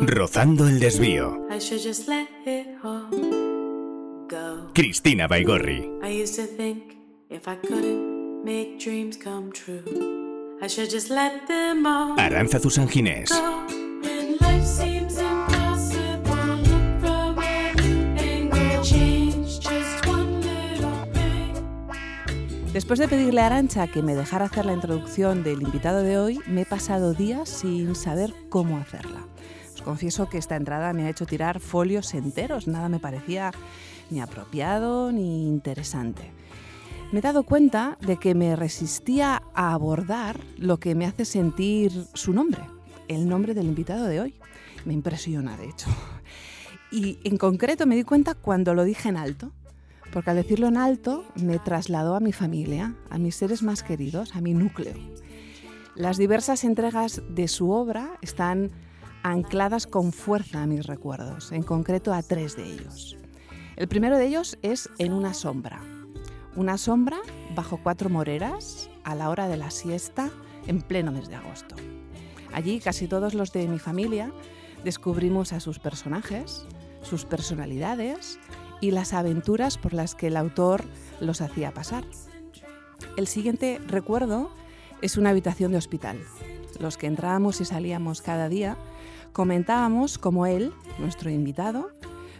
Rozando el desvío. I should just let it all go. Cristina Baigorri. I used to Después de pedirle a Arancha que me dejara hacer la introducción del invitado de hoy, me he pasado días sin saber cómo hacerla. Os confieso que esta entrada me ha hecho tirar folios enteros, nada me parecía ni apropiado ni interesante. Me he dado cuenta de que me resistía a abordar lo que me hace sentir su nombre, el nombre del invitado de hoy. Me impresiona, de hecho. Y en concreto me di cuenta cuando lo dije en alto porque al decirlo en alto me trasladó a mi familia, a mis seres más queridos, a mi núcleo. Las diversas entregas de su obra están ancladas con fuerza a mis recuerdos, en concreto a tres de ellos. El primero de ellos es En una sombra. Una sombra bajo cuatro moreras a la hora de la siesta en pleno mes de agosto. Allí casi todos los de mi familia descubrimos a sus personajes, sus personalidades y las aventuras por las que el autor los hacía pasar. El siguiente recuerdo es una habitación de hospital. Los que entrábamos y salíamos cada día comentábamos cómo él, nuestro invitado,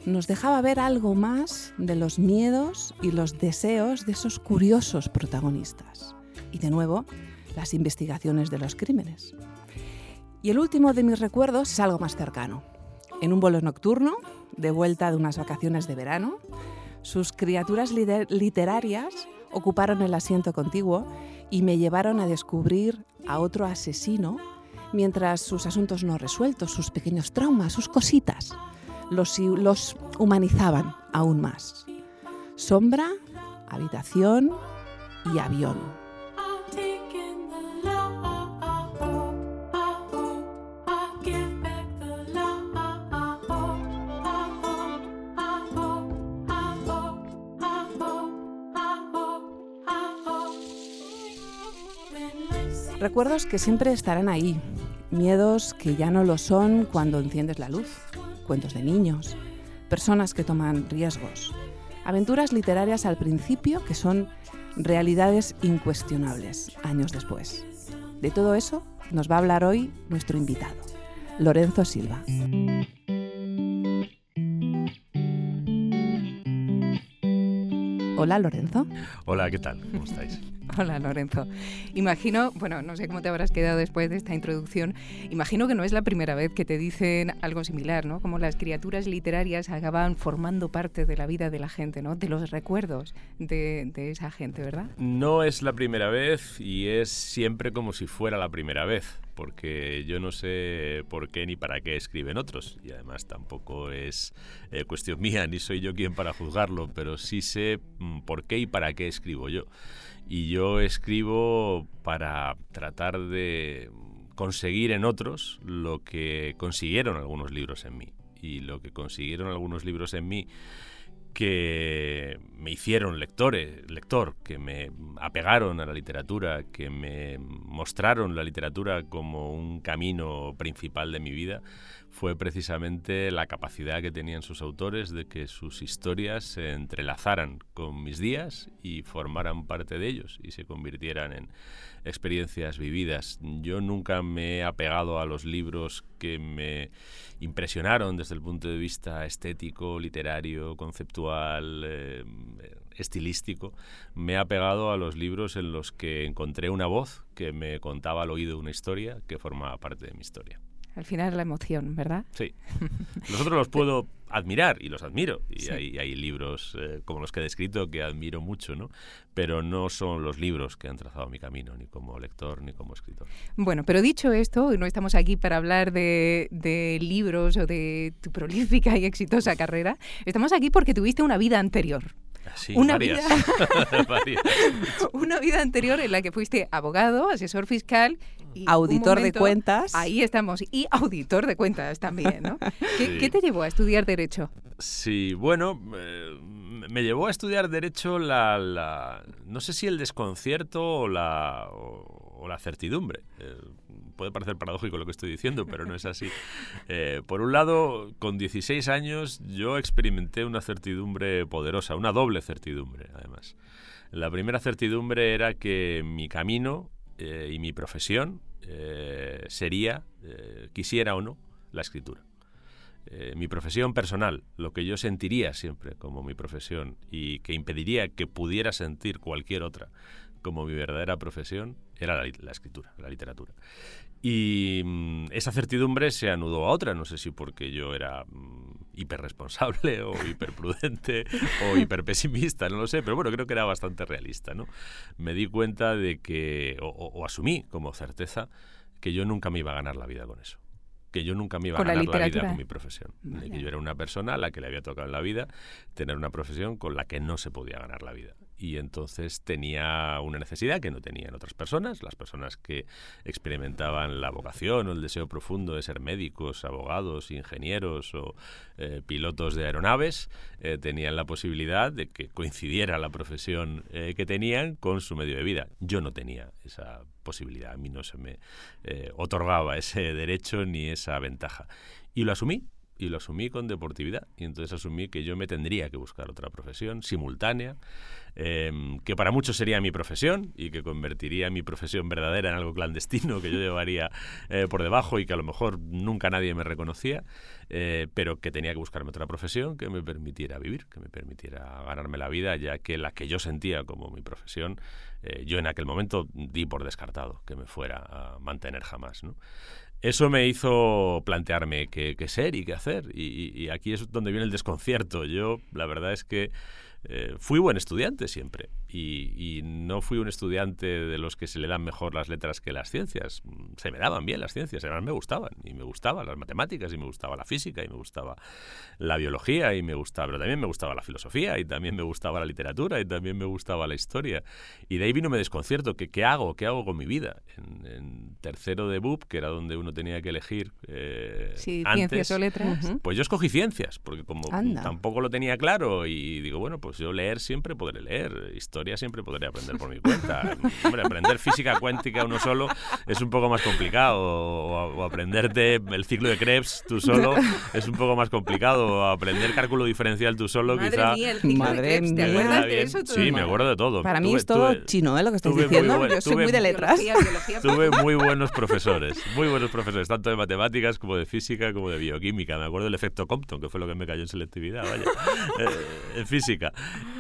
nos dejaba ver algo más de los miedos y los deseos de esos curiosos protagonistas. Y de nuevo, las investigaciones de los crímenes. Y el último de mis recuerdos es algo más cercano. En un vuelo nocturno, de vuelta de unas vacaciones de verano, sus criaturas liter- literarias ocuparon el asiento contiguo y me llevaron a descubrir a otro asesino mientras sus asuntos no resueltos, sus pequeños traumas, sus cositas, los, los humanizaban aún más. Sombra, habitación y avión. Recuerdos que siempre estarán ahí, miedos que ya no lo son cuando enciendes la luz, cuentos de niños, personas que toman riesgos, aventuras literarias al principio que son realidades incuestionables años después. De todo eso nos va a hablar hoy nuestro invitado, Lorenzo Silva. Hola Lorenzo. Hola, ¿qué tal? ¿Cómo estáis? Hola Lorenzo. Imagino, bueno, no sé cómo te habrás quedado después de esta introducción, imagino que no es la primera vez que te dicen algo similar, ¿no? Como las criaturas literarias acaban formando parte de la vida de la gente, ¿no? De los recuerdos de, esa gente, ¿verdad? No es la primera vez y es siempre como si fuera la primera vez, porque yo no sé por qué ni para qué escriben otros y además tampoco es eh, cuestión mía ni soy yo quien para juzgarlo, pero sí sé mm, por qué y para qué escribo yo. Y yo escribo para tratar de conseguir en otros lo que consiguieron algunos libros en mí. Y lo que consiguieron algunos libros en mí que me hicieron lectores, lector, que me apegaron a la literatura, que me mostraron la literatura como un camino principal de mi vida, fue precisamente la capacidad que tenían sus autores de que sus historias se entrelazaran con mis días y formaran parte de ellos y se convirtieran en experiencias vividas. Yo nunca me he apegado a los libros que me impresionaron desde el punto de vista estético, literario, conceptual, eh, estilístico. Me he apegado a los libros en los que encontré una voz que me contaba al oído una historia que formaba parte de mi historia. Al final la emoción, ¿verdad? Sí. Los otros los puedo admirar y los admiro. Y sí. hay, hay, libros eh, como los que he descrito que admiro mucho, ¿no? Pero no son los libros que han trazado mi camino, ni como lector ni como escritor. Bueno, pero dicho esto, no estamos aquí para hablar de, de libros o de tu prolífica y exitosa carrera. Estamos aquí porque tuviste una vida anterior. Sí, una. Vida, una vida anterior en la que fuiste abogado, asesor fiscal y auditor momento, de cuentas. Ahí estamos, y auditor de cuentas también, ¿no? ¿Qué, sí. ¿Qué, te llevó a estudiar Derecho? Sí, bueno, eh, me llevó a estudiar Derecho la, la, no sé si el desconcierto o la, o, o la certidumbre. Eh, puede parecer paradójico lo que estoy diciendo, pero no es así. Eh, por un lado, con 16 años yo experimenté una certidumbre poderosa, una doble certidumbre, además. La primera certidumbre era que mi camino eh, y mi profesión eh, sería, eh, quisiera o no, la escritura. Mi profesión personal, lo que yo sentiría siempre como mi profesión y que impediría que pudiera sentir cualquier otra como mi verdadera profesión, era la, la escritura, la literatura. Y mm, esa certidumbre se anudó a otra, no sé si porque yo era mm, hiperresponsable o hiperprudente o hiperpesimista, no lo sé, pero bueno, creo que era bastante realista, ¿no? Me di cuenta de que, o, o- o asumí como certeza, que yo nunca me iba a ganar la vida con eso. Que yo nunca me iba a ¿Con la ganar la, vida con mi profesión. De que yo era una persona a la que le había tocado en la vida tener una profesión con la que no se podía ganar la vida. Y entonces tenía una necesidad que no tenían otras personas, las personas que experimentaban la vocación o el deseo profundo de ser médicos, abogados, ingenieros o eh, pilotos de aeronaves, eh, tenían la posibilidad de que coincidiera la profesión eh, que tenían con su medio de vida. Yo no tenía esa posibilidad, a mí no se me eh, otorgaba ese derecho ni esa ventaja. Y lo asumí, y lo asumí con deportividad. Y entonces asumí que yo me tendría que buscar otra profesión simultánea, eh, que para muchos sería mi profesión y que convertiría mi profesión verdadera en algo clandestino que yo llevaría eh, por debajo y que a lo mejor nunca nadie me reconocía, eh, pero que tenía que buscarme otra profesión que me permitiera vivir, que me permitiera ganarme la vida, ya que la que yo sentía como mi profesión, eh, yo en aquel momento di por descartado que me fuera a mantener jamás. Eso me hizo plantearme qué, ser y qué hacer. Y, y- y aquí es donde viene el desconcierto. Yo, la verdad es que eh, fui buen estudiante siempre. Y, y no fui un estudiante de los que se le dan mejor las letras que las ciencias. Se me daban bien las ciencias, además me gustaban. Y me gustaban las matemáticas, y me gustaba la física, y me gustaba la biología, y me gustaba, pero también me gustaba la filosofía, y también me gustaba la literatura, y también me gustaba la historia. Y de ahí vino mi desconcierto, que qué hago, qué hago con mi vida. En, en tercero de BUP, que era donde uno tenía que elegir eh, Sí, antes, ciencias o letras. Pues yo escogí ciencias, porque como Anda. tampoco lo tenía claro y digo, bueno, pues yo leer siempre podré leer, historia siempre podré aprender por mi cuenta. Hombre, aprender física cuántica uno solo es un poco más complicado, o, o aprenderte el ciclo de Krebs tú solo es un poco más complicado, o aprender cálculo diferencial tú solo Madre quizá... mía, el ciclo de Madre Krebs, ¿te mía. acuerdas de eso? Sí, me acuerdo de todo. Para mí Tuve- es todo tuve- chino, ¿eh? Lo que muy diciendo. buen- Yo soy tuve muy de letras. Biología, biología. Tuve muy buenos profesores, muy buenos profesores, tanto de matemáticas como de física como de bioquímica. Me acuerdo del efecto Compton, que fue lo que me cayó en selectividad, vaya, eh, en física.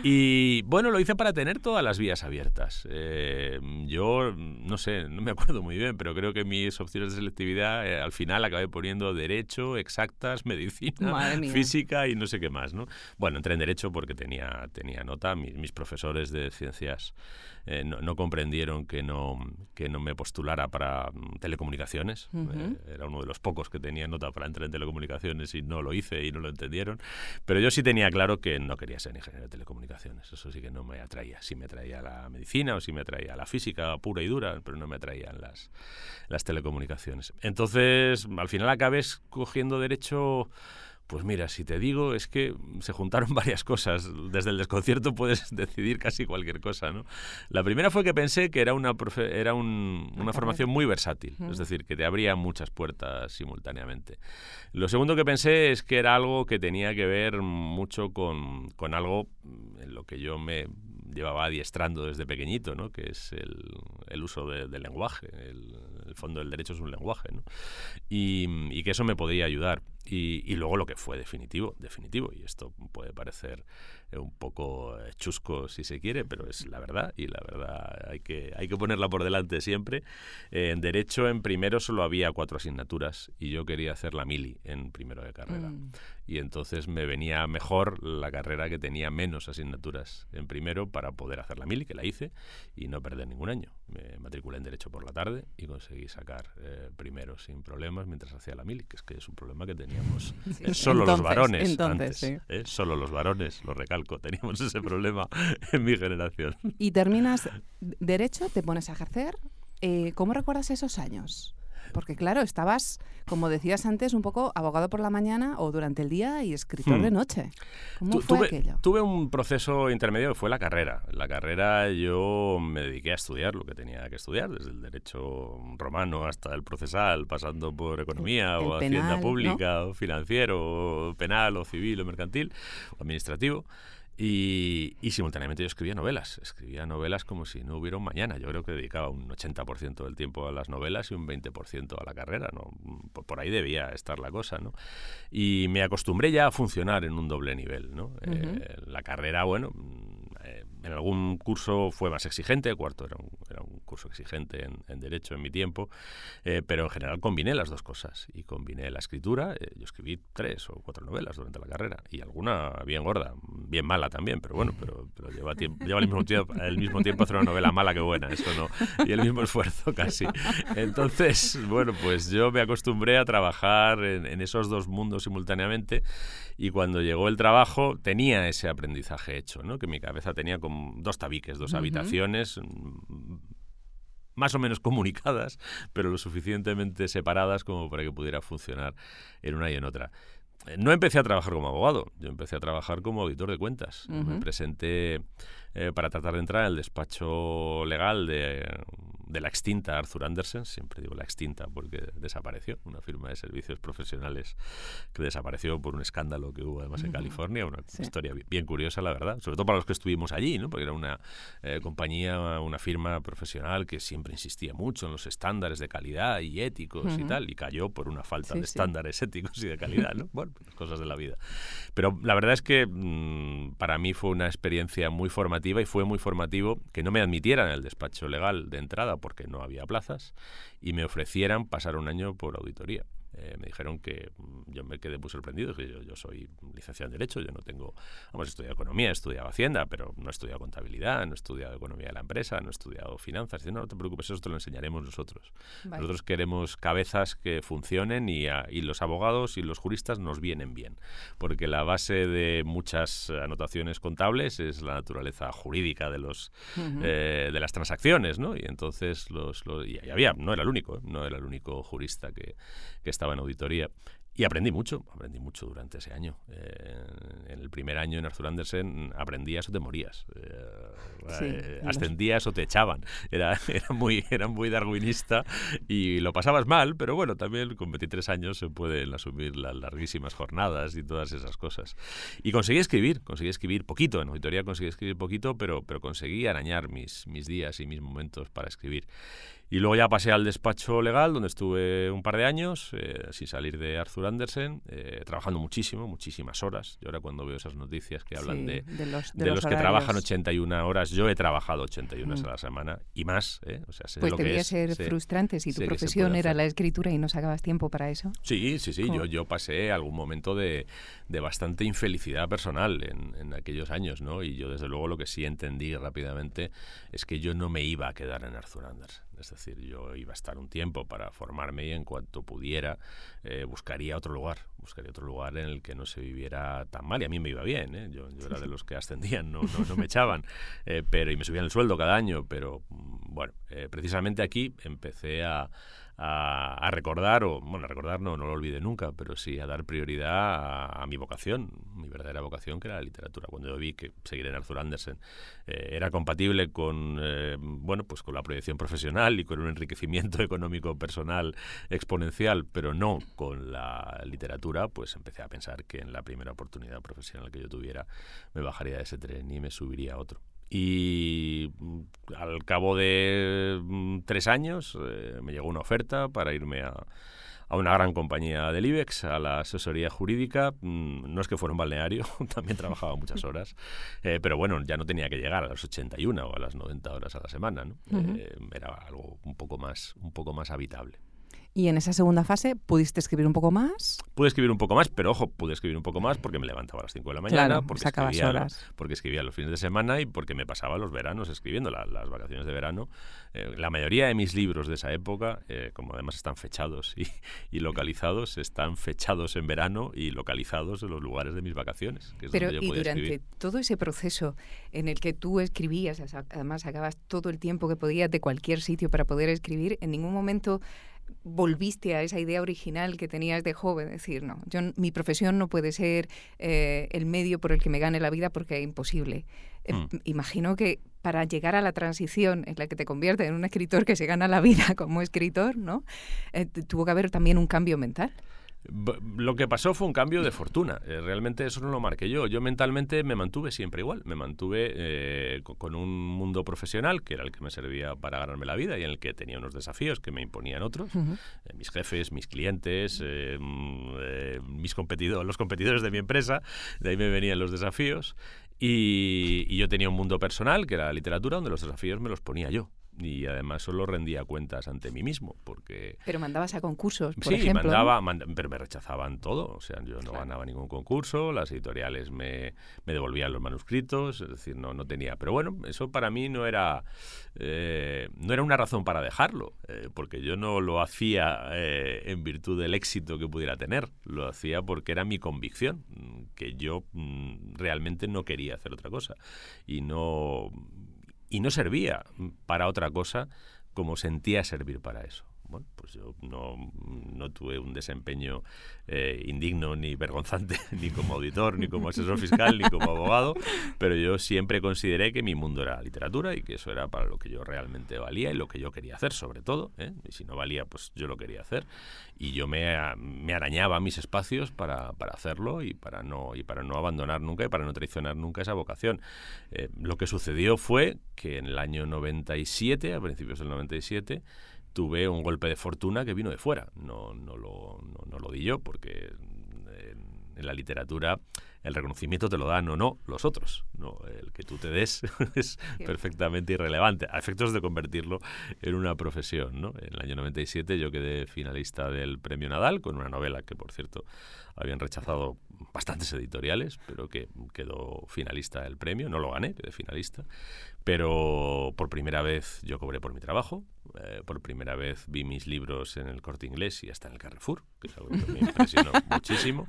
Y bueno, lo hice para tener todas las vías abiertas. Eh, yo, no sé, no me acuerdo muy bien, pero creo que mis opciones de selectividad eh, al final acabé poniendo derecho, exactas, medicina, física y no sé qué más, ¿no? Bueno, entré en derecho porque tenía, tenía nota. Mi- mis profesores de ciencias eh, no, no comprendieron que no, que no me postulara para mm, telecomunicaciones. Eh, era uno de los pocos que tenía nota para entrar en telecomunicaciones y no lo hice y no lo entendieron. Pero yo sí tenía claro que no quería ser ingeniero de telecomunicaciones. Eso sí que no me atraía. Sí me atraía la medicina o sí me atraía la física pura y dura, pero no me atraían las, las telecomunicaciones. Entonces, al final acabé escogiendo derecho pues mira, si te digo, es que se juntaron varias cosas. Desde el desconcierto puedes decidir casi cualquier cosa, ¿no? La primera fue que pensé que era una, profe- era un- una formación muy versátil, es decir, que te abría muchas puertas simultáneamente. Lo segundo que pensé es que era algo que tenía que ver mucho con, con algo en lo que yo me llevaba adiestrando desde pequeñito, ¿no? que es el, el uso de- del lenguaje. El, el fondo del derecho es un lenguaje, ¿no? y, y que eso me podía ayudar. Y, y luego lo que fue definitivo, definitivo, y esto puede parecer eh, un poco eh, chusco si se quiere, pero es la verdad, y la verdad hay que, hay que ponerla por delante siempre. Eh, en Derecho, en primero solo había cuatro asignaturas, y yo quería hacer la mili en primero de carrera. Mm. Y entonces me venía mejor la carrera que tenía menos asignaturas en primero para poder hacer la mili, que la hice, y no perder ningún año. Me matriculé en Derecho por la tarde y conseguí sacar eh, primero sin problemas mientras hacía la mili, que es que es un problema que teníamos Sí, eh, solo los varones entonces, antes. sí. ¿eh? Solo los varones, lo recalco, teníamos ese problema en mi generación. Y terminas derecho, te pones a ejercer. Eh, ¿Cómo recuerdas esos años? Porque claro, estabas, como decías antes, un poco abogado por la mañana o durante el día y escritor Hmm. de noche. ¿Cómo Tu- fue tuve, aquello? tuve un proceso intermedio que fue la carrera. La carrera yo me dediqué a estudiar lo que tenía que estudiar, desde el derecho romano hasta el procesal, pasando por economía El o penal, hacienda ¿no? pública o financiero o penal o civil o mercantil o administrativo. Y, y simultáneamente yo escribía novelas. Escribía novelas como si no hubiera un mañana. Yo creo que dedicaba un 80% del tiempo a las novelas y un 20% a la carrera. ¿no? Por, ahí debía estar la cosa. ¿no? Y me acostumbré ya a funcionar en un doble nivel. ¿no? Eh, la carrera, bueno, en algún curso fue más exigente, cuarto era un, era un curso exigente en, en Derecho en mi tiempo, eh, pero en general combiné las dos cosas. Y combiné la escritura, eh, yo escribí tres o cuatro novelas durante la carrera, y alguna bien gorda, bien mala también, pero bueno, pero, pero lleva, tiempo, lleva el, mismo tiempo, el mismo tiempo hacer una novela mala que buena, eso no, y el mismo esfuerzo casi. Entonces, bueno, pues yo me acostumbré a trabajar en, en esos dos mundos simultáneamente, y cuando llegó el trabajo tenía ese aprendizaje hecho, ¿no? que mi cabeza tenía como dos tabiques, dos habitaciones mm, más o menos comunicadas, pero lo suficientemente separadas como para que pudiera funcionar en una y en otra. Eh, No empecé a trabajar como abogado, yo empecé a trabajar como auditor de cuentas. Me presenté eh, para tratar de entrar en el despacho legal de, de la extinta Arthur Andersen, siempre digo la extinta porque desapareció, una firma de servicios profesionales que desapareció por un escándalo que hubo además en California, una Sí. historia bi- bien curiosa, la verdad, sobre todo para los que estuvimos allí, ¿no? porque era una eh, compañía, una firma profesional que siempre insistía mucho en los estándares de calidad y éticos y Ujú. tal, y cayó por una falta Sí, de sí. estándares éticos y de calidad, ¿no? Bueno, pues cosas de la vida. Pero la verdad es que mm, para mí fue una experiencia muy formativa y fue muy formativo que no me admitieran el despacho legal de entrada porque no había plazas y me ofrecieran pasar un año por auditoría. Eh, me dijeron que mm, yo me quedé muy sorprendido, que yo, yo soy licenciado en Derecho, yo no tengo, vamos, he estudiado Economía, he estudiado Hacienda, pero no he estudiado Contabilidad, no he estudiado Economía de la Empresa, no he estudiado Finanzas. Dice, no, no te preocupes, eso te lo enseñaremos nosotros. Vale. Nosotros queremos cabezas que funcionen y, a- y los abogados y los juristas nos vienen bien, porque la base de muchas anotaciones contables es la naturaleza jurídica de los eh, de las transacciones, ¿no? Y entonces los, los- y había, no era el único, ¿eh? no era el único jurista que, que estaba en auditoría. Y aprendí mucho, aprendí mucho durante ese año. Eh, en el primer año en Arthur Andersen aprendías o te morías. Eh, Sí, eh, ascendías o te echaban. Era, era, muy, era muy darwinista y lo pasabas mal, pero bueno, también con 23 años se pueden asumir las larguísimas jornadas y todas esas cosas. Y conseguí escribir, conseguí escribir poquito, en auditoría conseguí escribir poquito, pero, pero conseguí arañar mis, mis días y mis momentos para escribir. Y luego ya pasé al despacho legal, donde estuve un par de años, eh, sin salir de Arthur Andersen, eh, trabajando muchísimo, muchísimas horas. Yo ahora cuando veo esas noticias que hablan Sí, de, de los, de los, que horarios. trabajan 81 horas, yo he trabajado 81 horas Mm. a la semana y más, ¿eh? O sea, sé Pues lo que es, ser sé- frustrante si tu que profesión era la escritura y no sacabas tiempo para eso. Sí, sí, sí. ¿Cómo? Yo, yo pasé algún momento de, de bastante infelicidad personal en, en aquellos años, ¿no? Y yo, desde luego, lo que sí entendí rápidamente es que yo no me iba a quedar en Arthur Andersen. Es decir, yo iba a estar un tiempo para formarme y en cuanto pudiera eh, buscaría otro lugar. Buscaría otro lugar en el que no se viviera tan mal. Y a mí me iba bien, ¿eh? Yo, yo era de los que ascendían, no, no, me echaban. Eh, pero, y me subían el sueldo cada año. Pero, mm, bueno, precisamente aquí empecé a a, a recordar, o bueno, a recordar no, no lo olvidé nunca, pero sí a dar prioridad a, a mi vocación, mi verdadera vocación, que era la literatura. Cuando yo vi que seguir en Arthur Andersen eh, era compatible con, eh, bueno, pues con la proyección profesional y con un enriquecimiento económico personal exponencial, pero no con la literatura, pues empecé a pensar que en la primera oportunidad profesional que yo tuviera me bajaría de ese tren y me subiría a otro. Y mm, al cabo de mm, tres años eh, me llegó una oferta para irme a, a una gran compañía del IBEX, a la asesoría jurídica. Mm, No es que fuera un balneario, también trabajaba muchas horas, eh, pero bueno, ya no tenía que llegar a las 81 o a las 90 horas a la semana. ¿no? Eh, era algo un poco más, un poco más habitable. Y en esa segunda fase pudiste escribir un poco más. Pude escribir un poco más, pero ojo, pude escribir un poco más porque me levantaba a las 5 de la mañana, Claro, porque, escribía, horas. porque escribía los fines de semana y porque me pasaba los veranos escribiendo, la- las vacaciones de verano. Eh, la mayoría de mis libros de esa época, eh, como además están fechados y, y localizados, están fechados en verano y localizados en los lugares de mis vacaciones. Que es Pero donde yo y podía durante escribir. todo ese proceso en el que tú escribías, además sacabas todo el tiempo que podías de cualquier sitio para poder escribir, en ningún momento volviste a esa idea original que tenías de joven, decir, no, yo, mi profesión no puede ser eh, el medio por el que me gane la vida porque es imposible. Eh, Mm. Imagino que para llegar a la transición en la que te convierte en un escritor que se gana la vida como escritor, ¿no? Eh, tuvo que haber también un cambio mental. Lo que pasó fue un cambio de fortuna. Eh, realmente eso no lo marqué yo. Yo mentalmente me mantuve siempre igual. Me mantuve eh, co- con un mundo profesional que era el que me servía para ganarme la vida y en el que tenía unos desafíos que me imponían otros. Eh, mis jefes, mis clientes, mm, eh, mis competidores, los competidores de mi empresa. De ahí me venían los desafíos. Y, y yo tenía un mundo personal, que era la literatura, donde los desafíos me los ponía yo. Y además solo rendía cuentas ante mí mismo, porque Pero mandabas a concursos, por sí, ejemplo. ¿no? mandaba, manda- pero me rechazaban todo. O sea, yo no Claro. ganaba ningún concurso, las editoriales me, me devolvían los manuscritos, es decir, no, no tenía. Pero bueno, eso para mí no era, eh, no era una razón para dejarlo, eh, porque yo no lo hacía eh, en virtud del éxito que pudiera tener, lo hacía porque era mi convicción, que yo mm, realmente no quería hacer otra cosa. Y no, y no servía para otra cosa como sentía servir para eso. Bueno, pues yo no, no tuve un desempeño eh, indigno ni vergonzante, ni como auditor, ni como asesor fiscal, ni como abogado, pero yo siempre consideré que mi mundo era la literatura y que eso era para lo que yo realmente valía y lo que yo quería hacer, sobre todo. ¿eh? Y si no valía, pues yo lo quería hacer. Y yo me, me arañaba mis espacios para, para hacerlo y para, no, y para no abandonar nunca y para no traicionar nunca esa vocación. Eh, lo que sucedió fue que en el año 97, a principios del 97, tuve un golpe de fortuna que vino de fuera. No, no, lo, no, no lo di yo porque en, en la literatura el reconocimiento te lo dan o no los otros. No, el que tú te des es perfectamente irrelevante a efectos de convertirlo en una profesión. ¿no? En el año 97 yo quedé finalista del Premio Nadal con una novela que, por cierto, habían rechazado bastantes editoriales, pero que quedó finalista del premio. No lo gané, quedé finalista. Pero por primera vez yo cobré por mi trabajo. eh, por primera vez vi mis libros en el corte inglés y hasta en el Carrefour, que es algo que me impresionó muchísimo.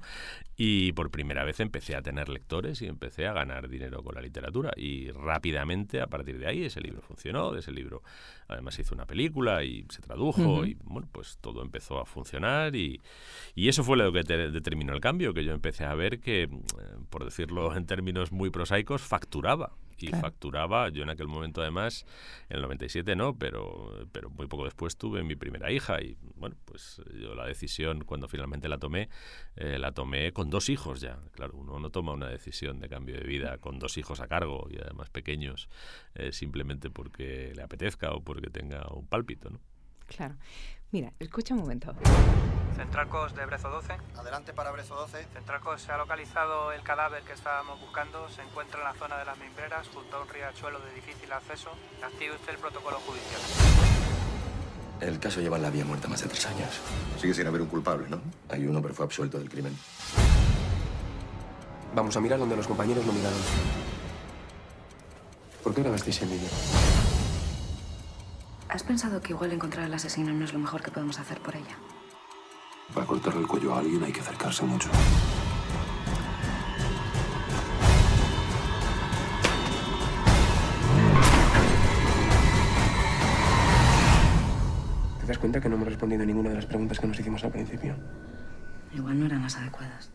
Y por primera vez empecé a tener lectores y empecé a ganar dinero con la literatura. Y rápidamente, a partir de ahí, ese libro funcionó. De ese libro, además, se hizo una película y se tradujo. Y bueno, pues todo empezó a funcionar. Y, y eso fue lo que te- determinó el cambio, que yo empecé a ver que, eh, por decirlo en términos muy prosaicos, facturaba. Y Claro. facturaba, yo en aquel momento además, en el 97 no, pero, pero muy poco después tuve mi primera hija y bueno, pues yo la decisión cuando finalmente la tomé, eh, la tomé con dos hijos ya. Claro, uno no toma una decisión de cambio de vida con dos hijos a cargo y además pequeños eh, simplemente porque le apetezca o porque tenga un pálpito, ¿no? Claro. Mira, escucha un momento. Centralcos de Brezo 12. Adelante para Brezo 12. Centralcos se ha localizado el cadáver que estábamos buscando. Se encuentra en la zona de las mimbreras, junto a un riachuelo de difícil acceso. Active usted el protocolo judicial. El caso lleva en la vía muerta más de tres años. Sigue sin haber un culpable, ¿no? Hay uno, pero fue absuelto del crimen. Vamos a mirar donde los compañeros no miraron. ¿Por qué grabasteis el vídeo? ¿Has pensado que igual encontrar al asesino no es lo mejor que podemos hacer por ella? Para cortarle el cuello a alguien hay que acercarse mucho. ¿Te das cuenta que no hemos respondido a ninguna de las preguntas que nos hicimos al principio? Igual no eran las adecuadas.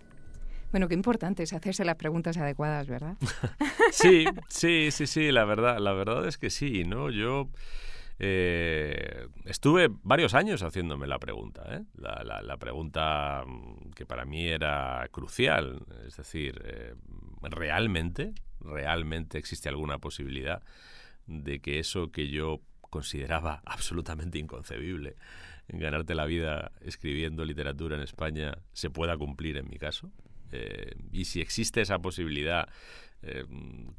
Bueno, qué importante es hacerse las preguntas adecuadas, ¿verdad? Sí, sí, sí, sí, la verdad, la verdad es que sí, ¿no? Yo eh, estuve varios años haciéndome la pregunta, ¿eh? la, la- pregunta mm, que para mí era crucial, es decir, eh, ¿realmente, realmente existe alguna posibilidad de que eso que yo consideraba absolutamente inconcebible, ganarte la vida escribiendo literatura en España, se pueda cumplir en mi caso? Eh, y si existe esa posibilidad, eh,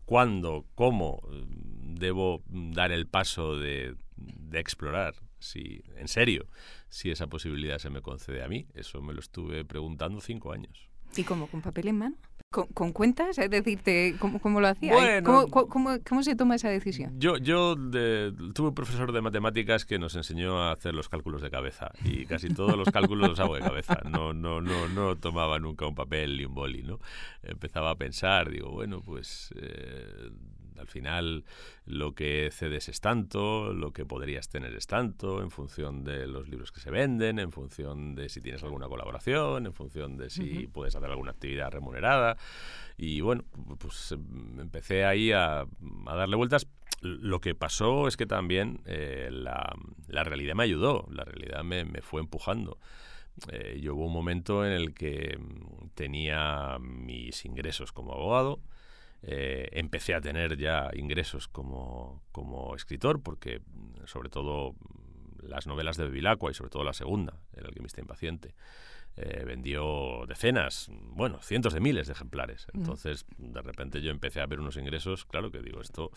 ¿cuándo, cómo eh, debo dar el paso de, de explorar? Si, en serio, si esa posibilidad se me concede a mí. Eso me lo estuve preguntando cinco años. ¿Y cómo? ¿Con papel en mano? ¿Con, con cuentas? Es decir, te- ¿cómo, cómo lo hacía? Bueno. ¿Cómo, cómo- se toma esa decisión? Yo, yo de- tuve un profesor de matemáticas que nos enseñó a hacer los cálculos de cabeza y casi todos los cálculos los hago de cabeza. No, no, no, no tomaba nunca un papel y un boli, ¿no? Empezaba a pensar, digo, bueno, pues eh, Al final lo que cedes es tanto, lo que podrías tener es tanto, en función de los libros que se venden, en función de si tienes alguna colaboración, en función de si puedes hacer alguna actividad remunerada. Y bueno, pues em, empecé ahí a, a darle vueltas. Lo que pasó es que también eh, la, la realidad me ayudó, la realidad me, me fue empujando. Eh, yo hubo un momento en el que mm, tenía mis ingresos como abogado, eh, empecé a tener ya ingresos como, como escritor, porque mm, sobre todo mm, las novelas de Bevilacqua y sobre todo la segunda, El alquimista impaciente, eh, vendió decenas, bueno, cientos de miles de ejemplares. Entonces, de repente yo empecé a ver unos ingresos, claro que digo, esto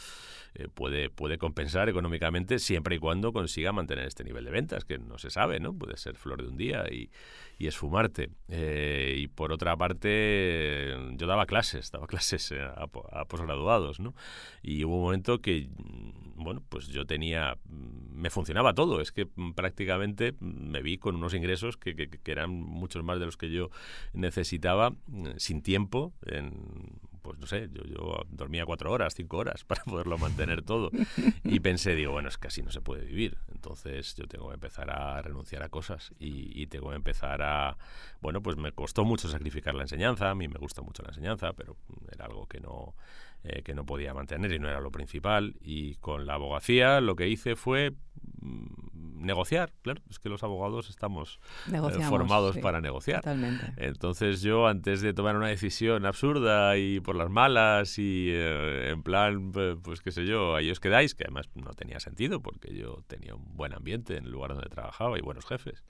eh, puede, puede compensar económicamente siempre y cuando consiga mantener este nivel de ventas, que no se sabe, ¿no? Puede ser flor de un día y, y esfumarte. Eh, y por otra parte, yo daba clases, daba clases a, a posgraduados, ¿no? Y hubo un momento que, mm, bueno, pues yo tenía, mm, me funcionaba todo, es que mm, prácticamente me vi con unos ingresos que, que- que eran muchos más de los que yo necesitaba, sin tiempo, en, pues no sé, yo, yo dormía cuatro horas, cinco horas para poderlo mantener todo. Y pensé, digo, bueno, es que así no se puede vivir. Entonces yo tengo que empezar a renunciar a cosas y, y tengo que empezar a... Bueno, pues me costó mucho sacrificar la enseñanza, a mí me gusta mucho la enseñanza, pero era algo que no, eh, que no podía mantener y no era lo principal. Y con la abogacía lo que hice fue mm, negociar, claro, es que los abogados estamos eh, formados sí, para negociar. Totalmente. Entonces yo antes de tomar una decisión absurda y por las malas y eh, en plan, pues qué sé yo, ahí os quedáis, que además no tenía sentido porque yo tenía un buen ambiente en el lugar donde trabajaba y buenos jefes,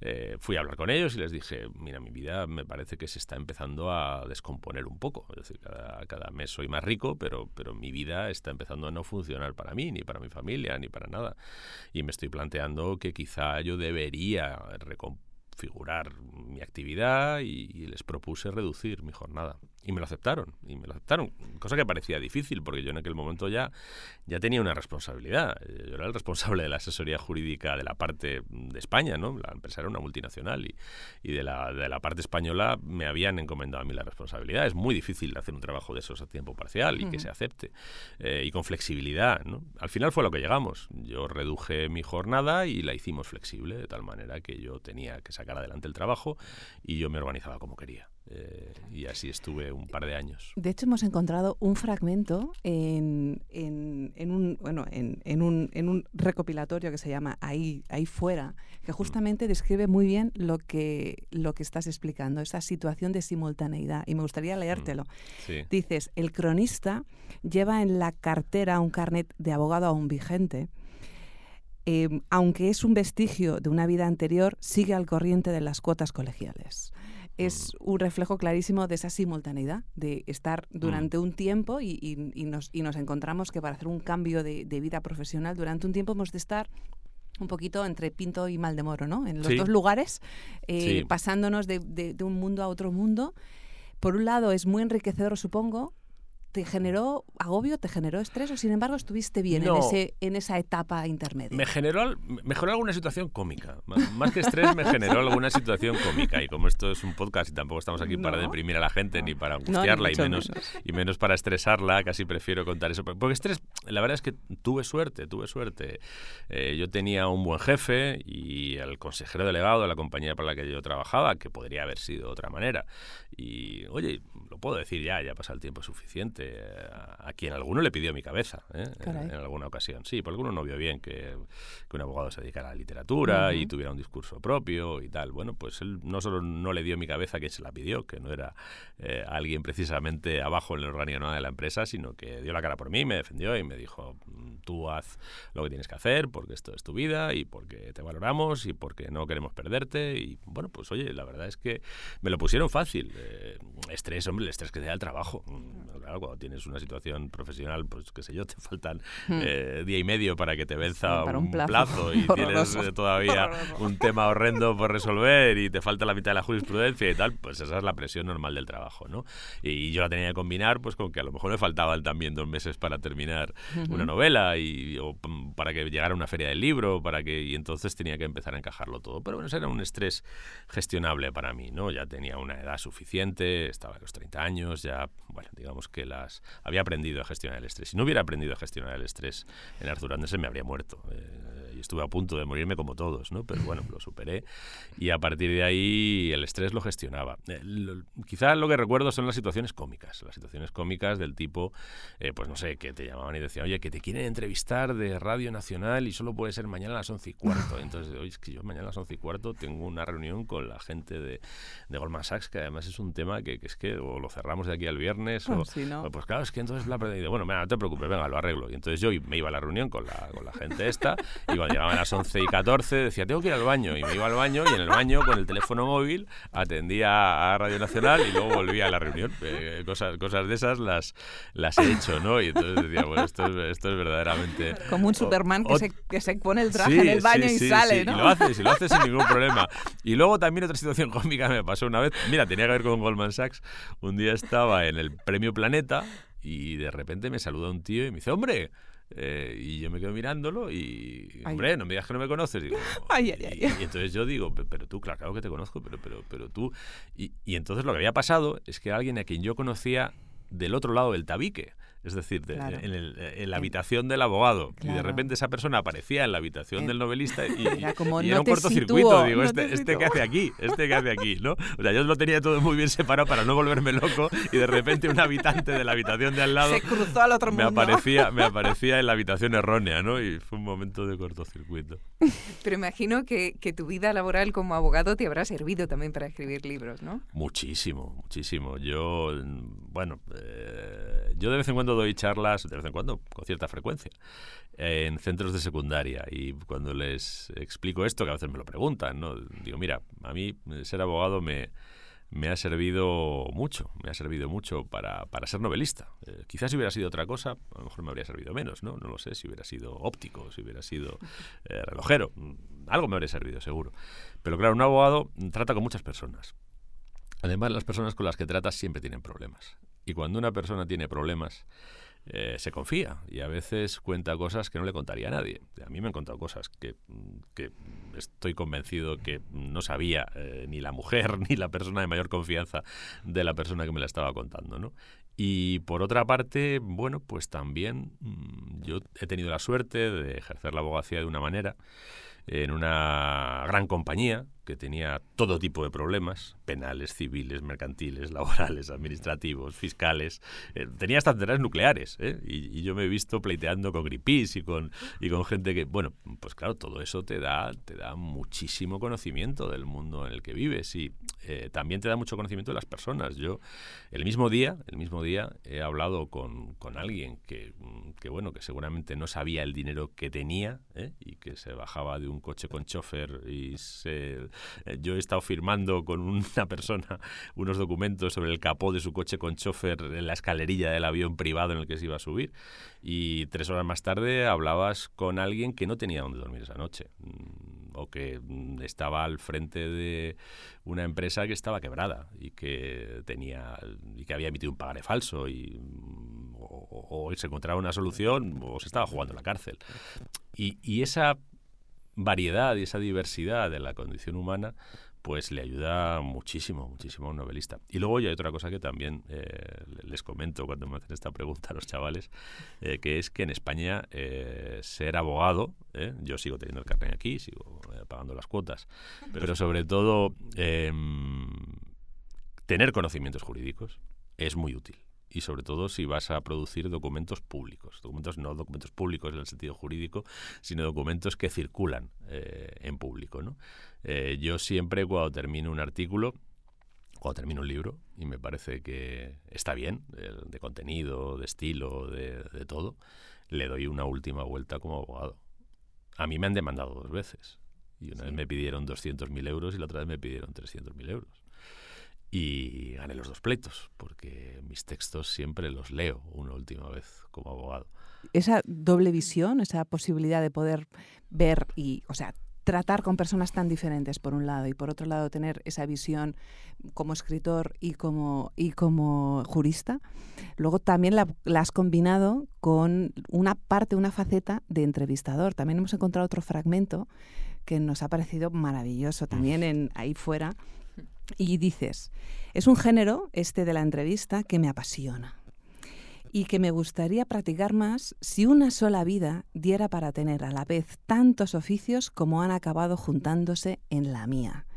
eh, fui a hablar con ellos y les dije, mira, mi vida me parece que se está empezando a descomponer un poco. Es decir, cada, cada mes soy más rico, pero, pero mi vida está empezando a no funcionar para mí, ni para mi familia, ni para nada. Y me estoy planteando que quizá yo debería reconfigurar mi actividad y, y les propuse reducir mi jornada. Y me lo aceptaron, y me lo aceptaron. Cosa que parecía difícil, porque yo en aquel momento ya, ya tenía una responsabilidad. Yo era el responsable de la asesoría jurídica de la parte de España, ¿no? La empresa era una multinacional y, y de, la, de la parte española me habían encomendado a mí la responsabilidad. Es muy difícil hacer un trabajo de esos a tiempo parcial y que se acepte. eh, y con flexibilidad, ¿no? Al final fue a lo que llegamos. Yo reduje mi jornada y la hicimos flexible, de tal manera que yo tenía que sacar adelante el trabajo y yo me organizaba como quería. Eh, y así estuve un par de años. De hecho, hemos encontrado un fragmento en, en- en un, bueno, en, en un, en un recopilatorio que se llama Ahí, ahí fuera, que justamente describe muy bien lo que, lo que estás explicando, esa situación de simultaneidad. Y me gustaría leértelo. Sí. Dices, el cronista lleva en la cartera un carnet de abogado aún vigente. eh, aunque es un vestigio de una vida anterior, sigue al corriente de las cuotas colegiales. Es un reflejo clarísimo de esa simultaneidad, de estar durante un tiempo y, y- y nos, y nos encontramos que para hacer un cambio de, de vida profesional durante un tiempo hemos de estar un poquito entre Pinto y Maldemoro, ¿no? En los Sí. dos lugares, eh, Sí. pasándonos de, de- de un mundo a otro mundo. Por un lado es muy enriquecedor, supongo. ¿Te generó agobio, te generó estrés o sin embargo estuviste bien en, ese, en esa etapa intermedia? Me generó, me generó alguna situación cómica. Más que estrés, me generó alguna situación cómica. Y como esto es un podcast y tampoco estamos aquí para No. deprimir a la gente ni para ni angustiarla y, menos. y menos para estresarla, casi prefiero contar eso. Porque estrés, la verdad es que tuve suerte, tuve suerte. Eh, yo tenía un buen jefe y el consejero delegado de la compañía para la que yo trabajaba, que podría haber sido de otra manera. Y, oye, lo puedo decir ya, ya pasa el tiempo suficiente. Eh, A, a quien alguno le pidió mi cabeza, ¿eh? en, alguna ocasión. Sí, por alguno no vio bien que, que un abogado se dedicara a la literatura y tuviera un discurso propio y tal. Bueno, pues él no solo no le dio mi cabeza que se la pidió, que no era eh, alguien precisamente abajo en el organigrama de la empresa, sino que dio la cara por mí, me defendió y me dijo, "Mm, tú haz lo que tienes que hacer porque esto es tu vida y porque te valoramos y porque no queremos perderte. Y bueno, pues oye, la verdad es que me lo pusieron fácil. Eh, estrés, hombre, el estrés que te da el trabajo. Mm, Claro, cuando tienes una situación profesional, pues qué sé yo, te faltan Hmm. eh, día y medio para que te venza Sí, un, un plazo. plazo. y tienes Horroroso. eh, todavía Horroroso. un tema horrendo por resolver y te falta la mitad de la jurisprudencia y tal, pues esa es la presión normal del trabajo, ¿no? Y yo la tenía que combinar pues con que a lo mejor me faltaban también dos meses para terminar Ujú. una novela y o p- para que llegara una feria del libro, para que y entonces tenía que empezar a encajarlo todo. Pero bueno, ese era un estrés gestionable para mí, ¿no? Ya tenía una edad suficiente, estaba a los 30 años, ya, bueno, digamos que la, había aprendido a gestionar el estrés. Si no hubiera aprendido a gestionar el estrés en Arthur Andersen me habría muerto. Eh, y estuve a punto de morirme como todos, ¿no? Pero bueno, lo superé y a partir de ahí el estrés lo gestionaba. Eh, lo- quizá lo que recuerdo son las situaciones cómicas, las situaciones cómicas del tipo, eh, pues no sé, que te llamaban y decían, oye, que te quieren entrevistar de Radio Nacional y solo puede ser mañana a las once y cuarto. Entonces, oye, es que yo mañana a las once y cuarto tengo una reunión con la gente de, de Goldman Sachs, que además es un tema que, que es que o lo cerramos de aquí al viernes o, Ah, sí, ¿no? o, pues claro, es que entonces la bueno, mira, no te preocupes, venga, lo arreglo. Y entonces yo me iba a la reunión con la, con la gente esta y cuando llegaban las 11 y 14 decía, tengo que ir al baño. Y me iba al baño y en el baño con el teléfono móvil atendía a Radio Nacional y luego volvía a la reunión. Eh, cosas, cosas de esas las, las he hecho, ¿no? Y entonces decía, bueno, esto es, esto es verdaderamente... Como un o- Superman que, se, que se pone el traje Sí, en el baño sí, y sí, sale, ¿no? Y lo hace, y lo hace sin ningún problema. Y luego también otra situación cómica me pasó una vez. Mira, tenía que ver con Goldman Sachs. Un día estaba en el Premio Planeta y de repente me saluda un tío y me dice, hombre. Eh, y yo me quedo mirándolo y, Ay. hombre, no me digas que no me conoces. Digo, Ay, ay, y, y entonces yo digo, "Pe- pero tú, claro, claro que te conozco, pero, pero, pero tú. Y, y entonces lo que había pasado es que era alguien a quien yo conocía del otro lado del tabique. Es decir, de- en, el- en la habitación del abogado. Y de repente esa persona aparecía en la habitación En- del novelista y, Era como, y "No era un cortocircuito. sitúo, Digo, no este, te este que sitúo". hace aquí, este que hace aquí, ¿no? O sea, yo lo tenía todo muy bien separado para no volverme loco y de repente un habitante de la habitación de al lado Se cruzó al otro me mundo. aparecía, me aparecía en la habitación errónea, ¿no? Y fue un momento de cortocircuito. Pero imagino que, que tu vida laboral como abogado te habrá servido también para escribir libros, ¿no? Muchísimo, muchísimo. Yo, mm, bueno, eh, yo de vez en cuando doy charlas, de vez en cuando, con cierta frecuencia, en centros de secundaria. Y cuando les explico esto, que a veces me lo preguntan, ¿no? Digo, mira, a mí eh, ser abogado me, me ha servido mucho, me ha servido mucho para, para ser novelista. Eh, quizás si hubiera sido otra cosa, a lo mejor me habría servido menos, ¿no? No lo sé, si hubiera sido óptico, si hubiera sido eh, relojero, mm, algo me habría servido, seguro. Pero claro, un abogado trata con muchas personas. Además, las personas con las que tratas siempre tienen problemas. Y cuando una persona tiene problemas, eh, se confía y a veces cuenta cosas que no le contaría a nadie. A mí me han contado cosas que, que estoy convencido que no sabía eh, ni la mujer ni la persona de mayor confianza de la persona que me la estaba contando, ¿no? Y por otra parte, bueno, pues también mm, yo he tenido la suerte de ejercer la abogacía de una manera en una gran compañía que tenía todo tipo de problemas, penales, civiles, mercantiles, laborales, administrativos, fiscales. Eh, tenía hasta centrales nucleares. ¿eh? Y, y yo me he visto pleiteando con Greenpeace y con, y con gente que, bueno, pues claro, todo eso te da, te da muchísimo conocimiento del mundo en el que vives y eh, también te da mucho conocimiento de las personas. Yo, el mismo día, el mismo día, he hablado con, con alguien que, que, bueno, que seguramente no sabía el dinero que tenía ¿eh? y que se bajaba de un coche con chofer y se eh, yo he estado firmando con una persona unos documentos sobre el capó de su coche con chofer en la escalerilla del avión privado en el que se iba a subir. Y tres horas más tarde hablabas con alguien que no tenía dónde dormir esa noche. mm, O que mm, estaba al frente de una empresa que estaba quebrada y que tenía y que había emitido un pagaré falso y mm, o, o se encontraba una solución o se estaba jugando en la cárcel. Y, y esa variedad y esa diversidad de la condición humana pues le ayuda muchísimo, muchísimo a un novelista. Y luego ya hay otra cosa que también eh, les comento cuando me hacen esta pregunta a los chavales, eh, que es que en España eh, ser abogado, yo sigo teniendo el carnet aquí, sigo pagando las cuotas, pero sobre todo em, tener conocimientos jurídicos es muy útil y sobre todo si vas a producir documentos públicos, documentos no documentos públicos en el sentido jurídico, sino documentos que circulan eh, en público. ¿no? Eh, yo siempre cuando termino un artículo, cuando termino un libro y me parece que está bien, de contenido, de estilo, de, de todo, le doy una última vuelta como abogado. A mí me han demandado dos veces. Y una vez me pidieron 200.000 euros y la otra vez me pidieron 300.000 euros. Y gané los dos pleitos, porque mis textos siempre los leo una última vez como abogado. Esa doble visión, esa posibilidad de poder ver y, o sea, tratar con personas tan diferentes por un lado y por otro lado tener esa visión como escritor y como, y como jurista, luego también la, la, has combinado con una parte, una faceta de entrevistador. También hemos encontrado otro fragmento que nos ha parecido maravilloso también en ahí fuera. Y dices, es un género, este de la entrevista, que me apasiona. y que me gustaría practicar más si una sola vida diera para tener a la vez tantos oficios como han acabado juntándose en la mía.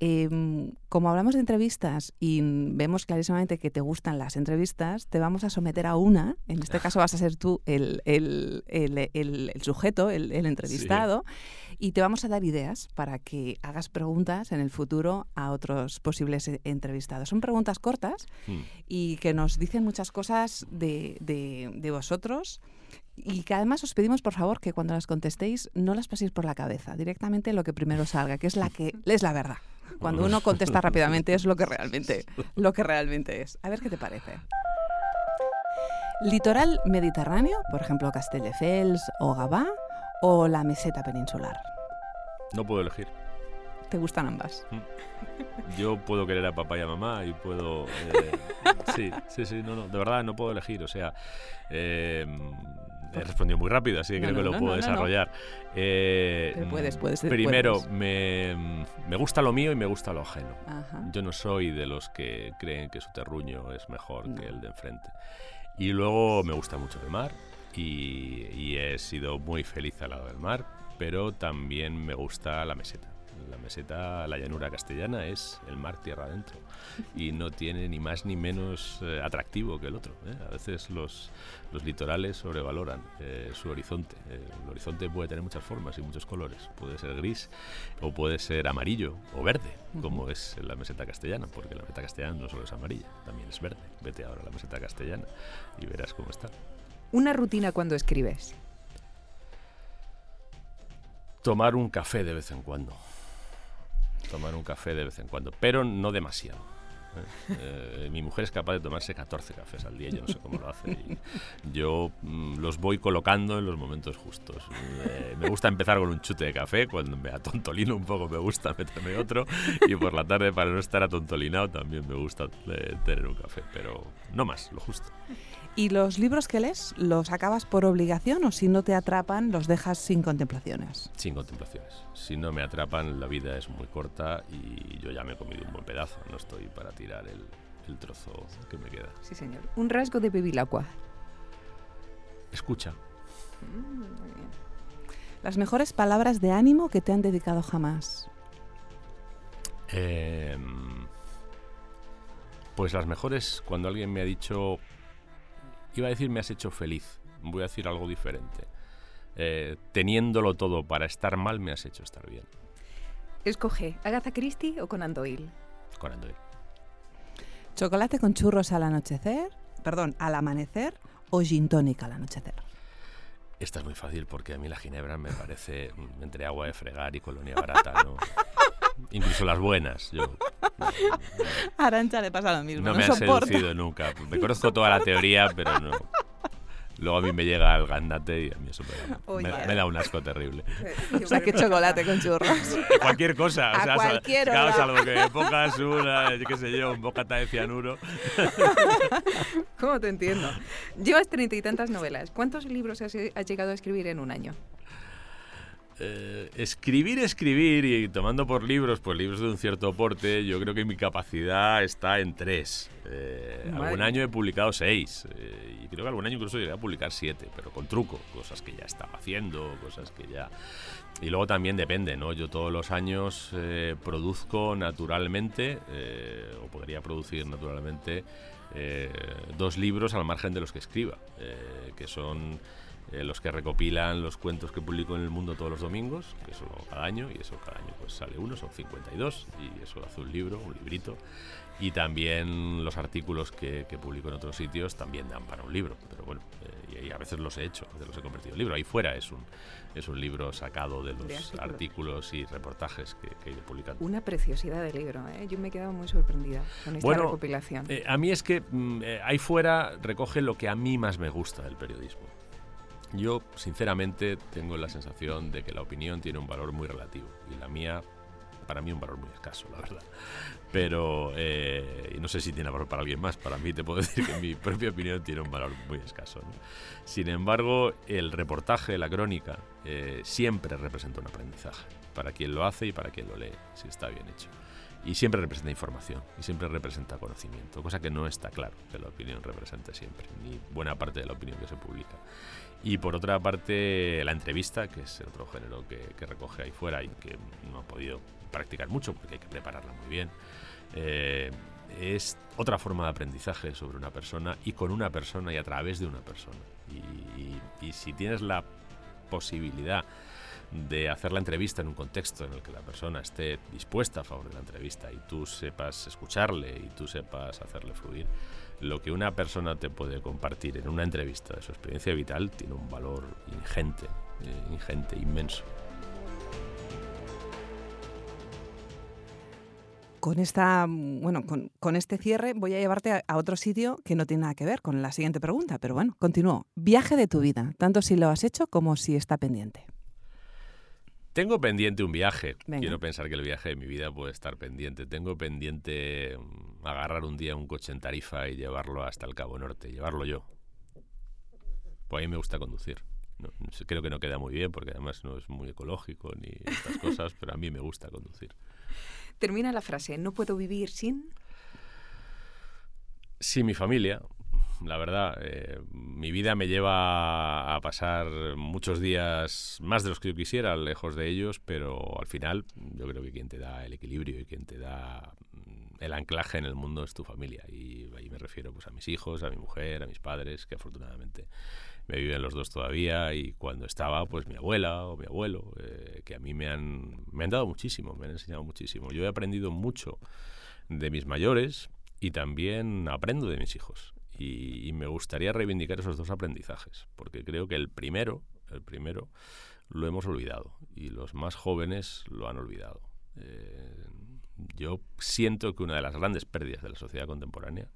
Em, como hablamos de entrevistas y vemos clarísimamente que te gustan las entrevistas, te vamos a someter a una. En este caso vas a ser tú el, el- el- el- el sujeto, el, entrevistado, y te vamos a dar ideas para que hagas preguntas en el futuro a otros posibles eh, entrevistados. Son preguntas cortas Hmm. y que nos dicen muchas cosas de, de- de vosotros. Y que además os pedimos, por favor, que cuando las contestéis no las paséis por la cabeza, directamente lo que primero salga, que es la que es la verdad. Cuando uno contesta rápidamente es lo que realmente, lo que realmente es. A ver qué te parece. Litoral mediterráneo, por ejemplo, Castelldefels o Gavà, o la meseta peninsular. No puedo elegir. ¿Te gustan ambas? Yo puedo querer a papá y a mamá y puedo... eh, sí, sí, sí, no, no, de verdad no puedo elegir. O sea, eh, he respondido muy rápido, así que No, creo no, que lo no, puedo desarrollar. Eh, Pero puedes, puedes, Primero, puedes. Me, me gusta lo mío y me gusta lo ajeno. Ajá. Yo no soy de los que creen que su terruño es mejor que el de enfrente. Y luego me gusta mucho el mar y, y he sido muy feliz al lado del mar, pero también me gusta la meseta. La meseta, la llanura castellana, es el mar tierra adentro y no tiene ni más ni menos eh, atractivo que el otro. ¿eh? A veces los, los litorales sobrevaloran eh, su horizonte. El horizonte puede tener muchas formas y muchos colores. Puede ser gris o puede ser amarillo o verde, como es la meseta castellana, porque la meseta castellana no solo es amarilla, también es verde. Vete ahora a la meseta castellana y verás cómo está. Una rutina cuando escribes. Tomar un café de vez en cuando. Tomar un café de vez en cuando, pero no demasiado. ¿eh? Eh, mi mujer es capaz de tomarse 14 cafés al día, yo no sé cómo lo hace. y yo mm, los voy colocando en los momentos justos. Eh, me gusta empezar con un chute de café, cuando me atontolino un poco me gusta meterme otro, y por la tarde para no estar atontolinado también me gusta eh, tener un café, pero no más, lo justo. ¿Y los libros que lees los acabas por obligación o si no te atrapan los dejas sin contemplaciones? Sin contemplaciones. Si no me atrapan, la vida es muy corta y yo ya me he comido un buen pedazo. No estoy para tirar el, el trozo que me queda. Sí, señor. Un rasgo de Bevilacqua. Escucha. Las mejores palabras de ánimo que te han dedicado jamás. Eh, pues las mejores cuando alguien me ha dicho, iba a decir me has hecho feliz, voy a decir algo diferente. Eh, teniéndolo todo para estar mal me has hecho estar bien. Escoge Agatha Christie o Conan Doyle. Con Andoy. ¿Chocolate con churros al anochecer? Perdón, al amanecer o gin tonic al anochecer. Esta es muy fácil porque a mí la ginebra me parece mm, entre agua de fregar y colonia barata, ¿no? Incluso las buenas. Yo, A Arancha le pasa lo mismo. no No, me soporta. seducido nunca. Me conozco toda la teoría, pero no. Luego a mí me llega el gandate y a mí eso me da, Oye. me- me da un asco terrible. O sea, que chocolate con churros. Cualquier cosa. A o sea, cualquier claro, hora. salvo que pongas una, yo qué sé yo, un bocata de cianuro. ¿Cómo te entiendo? Llevas treinta y tantas novelas. ¿Cuántos libros has, has llegado a escribir en un año? Eh, escribir, escribir y tomando por libros, pues libros de un cierto porte, yo creo que mi capacidad está en tres. Eh, algún año he publicado seis eh, y creo que algún año incluso llegué a publicar siete, pero con truco, cosas que ya estaba haciendo, cosas que ya... Y luego también depende, ¿no? Yo todos los años eh, produzco naturalmente, o podría producir naturalmente, dos libros al margen de los que escriba, que son eh, los que recopilan los cuentos que publico en el mundo todos los domingos, que eso lo hago cada año, y eso cada año pues sale uno, son 52, y eso hace un libro, un librito. Y también los artículos que, que publico en otros sitios también dan para un libro, pero bueno, eh, y, y a veces los he hecho, a veces los he convertido en libro. Ahí fuera es un, es un libro sacado de los De artículos. artículos y reportajes que, que he ido publicando. Una preciosidad de libro, ¿eh? Yo me he quedado muy sorprendida con esta Bueno, recopilación. Eh, a mí es que mm, eh, ahí fuera recoge lo que a mí más me gusta del periodismo. Yo, sinceramente, tengo la sensación de que la opinión tiene un valor muy relativo y la mía, para mí, un valor muy escaso, la verdad. Pero eh, no sé si tiene valor para alguien más. Para mí, te puedo decir que mi propia opinión tiene un valor muy escaso. ¿no? Sin embargo, el reportaje, la crónica, eh, siempre representa un aprendizaje para quien lo hace y para quien lo lee, si está bien hecho. y siempre representa información y siempre representa conocimiento, cosa que no está claro que la opinión represente siempre, ni buena parte de la opinión que se publica. Y por otra parte, la entrevista, que es otro género que, que recoge ahí fuera y que no ha podido practicar mucho porque hay que prepararla muy bien. Eh, es otra forma de aprendizaje sobre una persona y con una persona y a través de una persona. Y, y- y si tienes la posibilidad de hacer la entrevista en un contexto en el que la persona esté dispuesta a favor de la entrevista y tú sepas escucharle y tú sepas hacerle fluir, lo que una persona te puede compartir en una entrevista de su experiencia vital tiene un valor ingente, eh, ingente, inmenso. Con esta, bueno, con, con este cierre voy a llevarte a, a otro sitio que no tiene nada que ver con la siguiente pregunta, pero bueno, continúo. Viaje de tu vida, tanto si lo has hecho como si está pendiente. Tengo pendiente un viaje. Venga. Quiero pensar que el viaje de mi vida puede estar pendiente. Tengo pendiente mm, agarrar un día un coche en Tarifa y llevarlo hasta el Cabo Norte, llevarlo yo. Pues a mí me gusta conducir. No- creo que no queda muy bien porque además no es muy ecológico ni estas cosas, pero a mí me gusta conducir. Termina la frase, no puedo vivir sin... Sí, mi familia. La verdad, eh, mi vida me lleva a pasar muchos días más de los que yo quisiera lejos de ellos, pero al final yo creo que quien te da el equilibrio y quien te da mm, el anclaje en el mundo es tu familia. Y ahí me refiero pues, a mis hijos, a mi mujer, a mis padres, que afortunadamente me viven los dos todavía y cuando estaba pues mi abuela o mi abuelo, eh, que a mí me han, me han dado muchísimo, me han enseñado muchísimo. Yo he aprendido mucho de mis mayores y también aprendo de mis hijos. Y, me gustaría reivindicar esos dos aprendizajes, porque creo que el primero, el primero, lo hemos olvidado y los más jóvenes lo han olvidado. Eh, yo siento que una de las grandes pérdidas de la sociedad contemporánea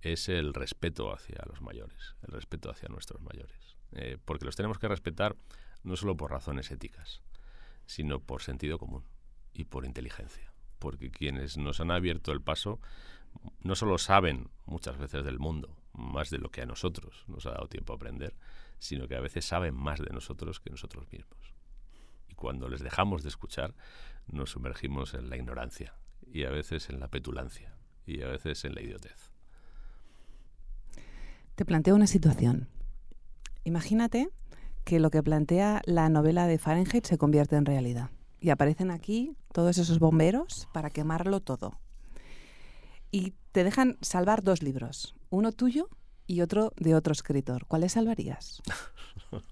es el respeto hacia los mayores, el respeto hacia nuestros mayores. Eh, porque los tenemos que respetar no solo por razones éticas, sino por sentido común y por inteligencia. Porque quienes nos han abierto el paso no solo saben muchas veces del mundo, más de lo que a nosotros nos ha dado tiempo a aprender, sino que a veces saben más de nosotros que nosotros mismos. Y cuando les dejamos de escuchar, nos sumergimos en la ignorancia y a veces en la petulancia y a veces en la idiotez. Te planteo una situación. Imagínate que lo que plantea la novela de Fahrenheit se convierte en realidad. Y aparecen aquí todos esos bomberos para quemarlo todo. Y te dejan salvar dos libros, uno tuyo y otro de otro escritor. ¿Cuáles salvarías?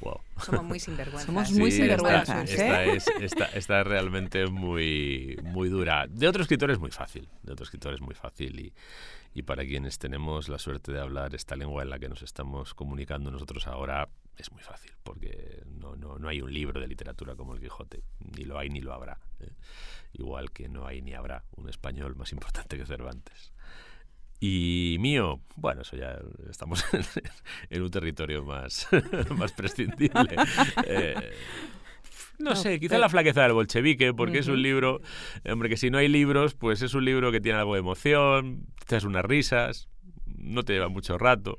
Wow. Somos muy sinvergüenzas. Somos muy Sí, sinvergüenzas, esta, ¿eh? esta es, esta, esta es realmente muy, muy dura. De otro escritor es muy fácil. De otro escritor es muy fácil. Y, y para quienes tenemos la suerte de hablar esta lengua en la que nos estamos comunicando nosotros ahora, es muy fácil. Porque no, no, no hay un libro de literatura como el Quijote. Ni lo hay ni lo habrá. ¿eh? Igual que no hay ni habrá un español más importante que Cervantes. Y mío, bueno, eso ya estamos en, en un territorio más, más prescindible. Eh, no, No, sé, quizá pero- la flaqueza del bolchevique, porque es un libro, hombre, que si no hay libros, pues es un libro que tiene algo de emoción, te das unas risas, no te lleva mucho rato.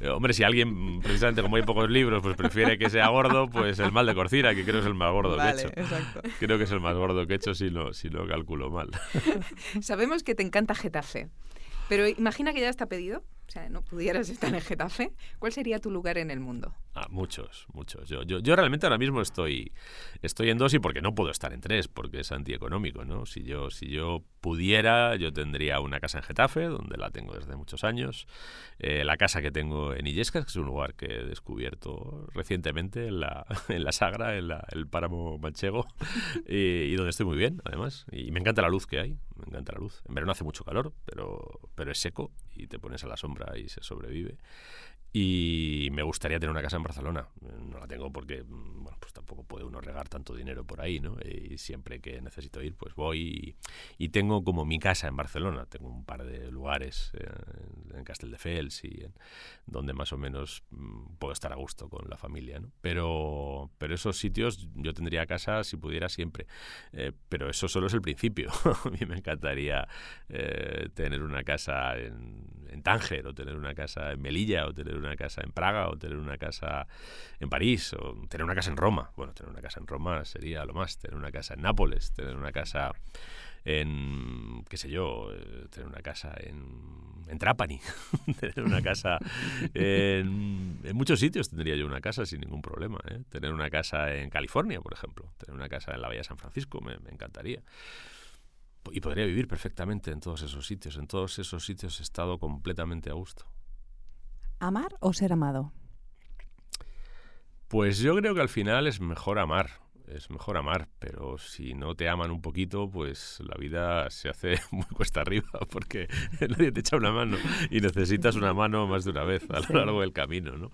Eh, hombre, si alguien, precisamente como hay pocos libros, pues prefiere que sea gordo, pues el mal de Corcira, que creo que es el más gordo que he hecho. exacto. Creo que es el más gordo que he hecho si no, si no calculo mal. Sabemos que te encanta Getafe, pero imagina que ya está pedido, o sea, no pudieras estar en Getafe, ¿cuál sería tu lugar en el mundo? Ah, muchos, muchos. Yo, yo, yo realmente ahora mismo estoy, estoy en dos y porque no puedo estar en tres, porque es antieconómico, ¿no? Si yo, si yo pudiera, yo tendría una casa en Getafe, donde la tengo desde muchos años, eh, la casa que tengo en Illescas, que es un lugar que he descubierto recientemente en la, en la Sagra, en la- el páramo manchego, y, y donde estoy muy bien, además. Y me encanta la luz que hay, me encanta la luz. En verano hace mucho calor, pero, pero es seco y te pones a la sombra y se sobrevive. Y me gustaría tener una casa en Barcelona. No la tengo porque, mm, bueno, pues tampoco puede uno regar tanto dinero por ahí, ¿no? Y siempre que necesito ir, pues voy. Y, tengo como mi casa en Barcelona. Tengo un par de lugares eh, en Castelldefels y en, donde más o menos mm, puedo estar a gusto con la familia, ¿no? Pero, pero esos sitios yo tendría casa si pudiera siempre. Eh, pero eso solo es el principio. a mí me encantaría eh, tener una casa en, en Tánger, o tener una casa en Melilla, o tener una casa en Praga, o tener una casa en París, o tener una casa en Roma. Bueno, tener una casa en Roma sería lo más, tener una casa en Nápoles, tener una casa en, qué sé yo, eh, tener una casa en, en Trapani, tener una casa en, en muchos sitios tendría yo una casa sin ningún problema. ¿eh? Tener una casa en California, por ejemplo, tener una casa en la Bahía de San Francisco, me, me encantaría. Y podría vivir perfectamente en todos esos sitios. En todos esos sitios he estado completamente a gusto. ¿Amar o ser amado? Pues yo creo que al final es mejor amar, es mejor amar, pero si no te aman un poquito, pues la vida se hace muy cuesta arriba porque nadie te echa una mano y necesitas una mano más de una vez a lo largo del camino, ¿no?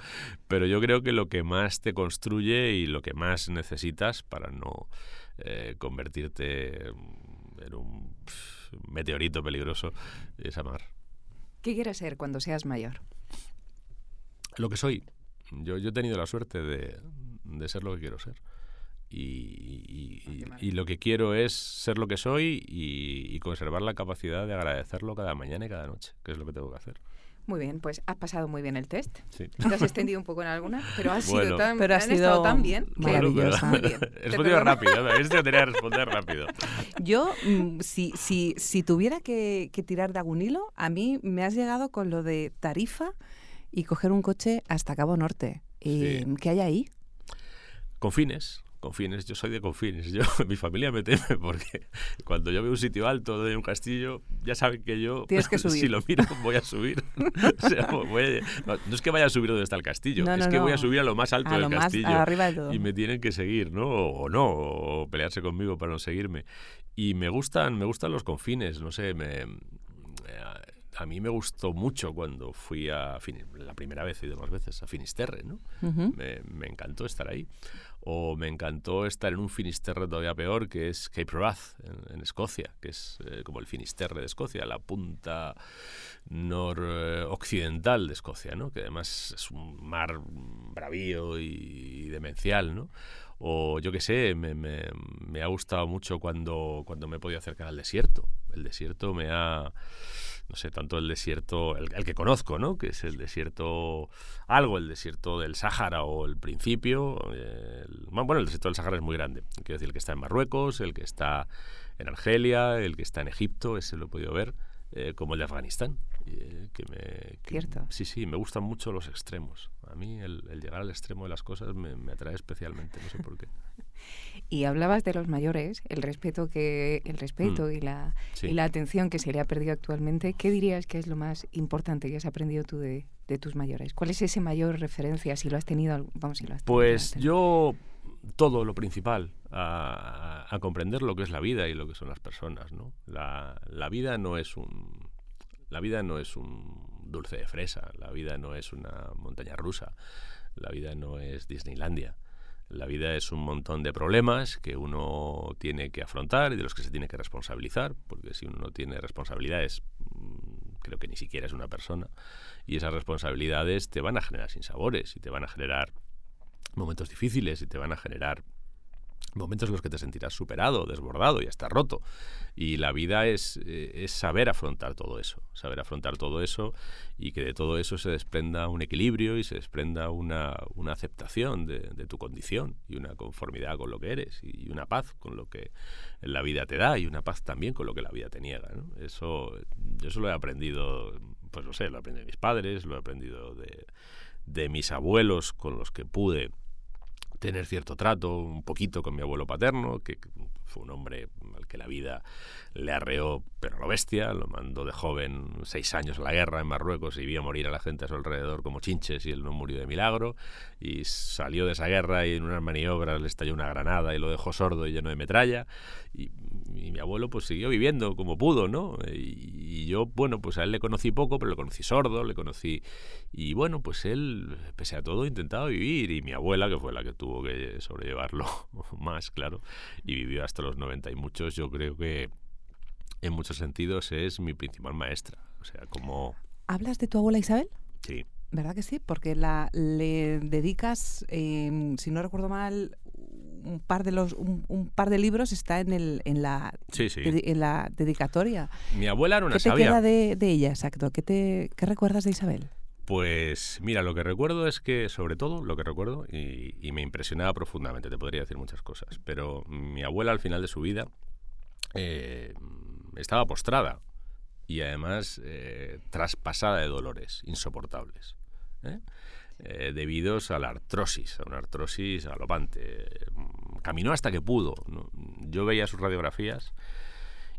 Pero yo creo que lo que más te construye y lo que más necesitas para no eh, convertirte en un meteorito peligroso es amar. ¿Qué quieres ser cuando seas mayor? Lo que soy. Yo, yo he tenido la suerte de, de ser lo que quiero ser. Y, y- y- y lo que quiero es ser lo que soy y, y conservar la capacidad de agradecerlo cada mañana y cada noche, que es lo que tengo que hacer. Muy bien, pues has pasado muy bien el test. Sí. Te has extendido un poco en alguna, pero has Bueno. sido tan, Pero ha han sido estado tan bien que maravillosa. muy bien. He Te respondido rápido, tenía que responder rápido. Yo, mm, si, si, si tuviera que, que tirar de algún hilo, a mí me has llegado con lo de tarifa y coger un coche hasta Cabo Norte. Sí. ¿Qué hay ahí? Confines, confines, yo soy de confines. Yo, mi familia me teme porque cuando yo veo un sitio alto de un castillo, ya saben que yo, Tienes que si subir. lo miro, voy a subir. O sea, voy a- no, no es que vaya a subir donde está el castillo, No, es que voy a subir a lo más alto A del más castillo. arriba de todo. Y me tienen que seguir, ¿no? O, o no, o pelearse conmigo para no seguirme. Y me gustan, me gustan los confines, no sé, me, a mí me gustó mucho cuando fui a la primera vez y demás veces a Finisterre, ¿no? Me, me encantó estar ahí. O me encantó estar en un Finisterre todavía peor, que es Cape Wrath, en, en Escocia, que es eh, como el Finisterre de Escocia, la punta noroccidental de Escocia, ¿no? que además es un mar bravío y demencial, ¿no? O yo qué sé, me, me- me ha gustado mucho cuando, cuando me he podido acercar al desierto. El desierto me ha, no sé, tanto el desierto, el, que conozco, ¿no? Que es el desierto, algo, el desierto del Sáhara o el principio. el- bueno, el desierto del Sáhara es muy grande. Quiero decir, el que está en Marruecos, el que está en Argelia, el que está en Egipto, ese lo he podido ver, eh, como el de Afganistán. Eh, que me, que- Cierto. Sí, sí, me gustan mucho los extremos. A mí el, el llegar al extremo de las cosas me, me atrae especialmente, no sé por qué. Y hablabas de los mayores, el respeto que el respeto Mm. y la Sí. y la atención que se le ha perdido actualmente. ¿Qué dirías que es lo más importante que has aprendido tú de, de tus mayores? ¿Cuál es ese mayor referencia si lo has tenido? Vamos, si lo has tenido, Pues yo todo lo principal a, a comprender lo que es la vida y lo que son las personas, ¿no? La, la vida no es un la vida no es un dulce de fresa, la vida no es una montaña rusa, la vida no es Disneylandia. La vida es un montón de problemas que uno tiene que afrontar y de los que se tiene que responsabilizar, porque si uno no tiene responsabilidades, mm, creo que ni siquiera es una persona, y esas responsabilidades te van a generar sinsabores y te van a generar momentos difíciles y te van a generar momentos en los que te sentirás superado, desbordado y hasta roto. Y la vida es, eh, es saber afrontar todo eso, saber afrontar todo eso y que de todo eso se desprenda un equilibrio y se desprenda una, aceptación de, tu condición y una conformidad con lo que eres y una paz con lo que la vida te da y una paz también con lo que la vida te niega. Eso, yo eso lo he aprendido, pues no sé, lo he aprendido de mis padres, lo he aprendido de mis abuelos con los que pude tener cierto trato, un poquito con mi abuelo paterno, que fue un hombre al que la vida le arreó, pero lo bestia, lo mandó de joven seis años a la guerra en Marruecos y vio morir a la gente a su alrededor como chinches y él no murió de milagro, y salió de esa guerra y en unas maniobras le estalló una granada y lo dejó sordo y lleno de metralla, y, mi abuelo pues siguió viviendo como pudo, ¿no? Y, y yo, bueno, pues a él le conocí poco, pero le conocí sordo, le conocí, y bueno, pues él, pese a todo, intentaba vivir, y mi abuela, que fue la que tuvo que sobrellevarlo más, claro, y vivió hasta los 90 y muchos, yo creo que en muchos sentidos es mi principal maestra. O sea, como... ¿Hablas de tu abuela Isabel? Sí. ¿Verdad que sí? Porque la, le dedicas, eh, si no recuerdo mal, un par de los un, un par de libros está en el en la Sí, sí. dedi- en la dedicatoria. Mi abuela era una ¿Qué te sabia. queda de, de ella, exacto? ¿Qué te qué recuerdas de Isabel? Pues mira, lo que recuerdo es que, sobre todo, lo que recuerdo, y, me impresionaba profundamente, te podría decir muchas cosas, pero mi abuela al final de su vida eh, estaba postrada y además eh, traspasada de dolores insoportables. ¿eh? Eh, debidos a la artrosis, a una artrosis galopante. Caminó hasta que pudo. Yo veía sus radiografías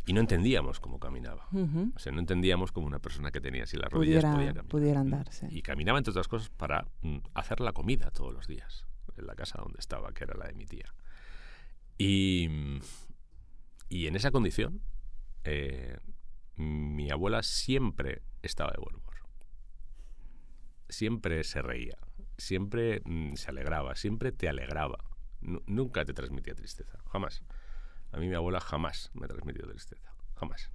y no entendíamos cómo caminaba. Ujú. O sea, no entendíamos cómo una persona que tenía así las rodillas Pudiera, podía caminar. pudiera andarse. Y caminaba, entre otras cosas, para mm, hacer la comida todos los días, en la casa donde estaba, que era la de mi tía. Y, y en esa condición, eh, mi abuela siempre estaba de buen humor. Siempre se reía, siempre mm, se alegraba, siempre te alegraba. Nu- nunca te transmitía tristeza, jamás. A mí mi abuela jamás me transmitió tristeza, jamás.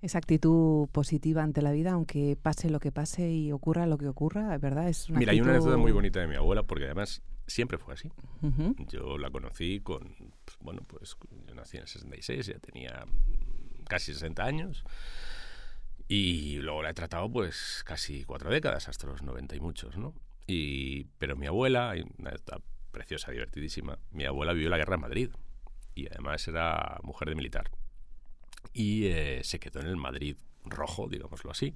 Esa actitud positiva ante la vida, aunque pase lo que pase y ocurra lo que ocurra, ¿verdad? Es una Mira, hay una actitud- anécdota muy bonita de mi abuela, porque además siempre fue así. Yo la conocí con, pues, bueno, pues yo nací en el 66, ya tenía casi 60 años. Y luego la he tratado pues casi cuatro décadas, hasta los 90 y muchos, ¿no? Y, pero mi abuela, hay una preciosa, divertidísima, mi abuela vivió la guerra en Madrid y además era mujer de militar. Y eh, se quedó en el Madrid rojo, digámoslo así,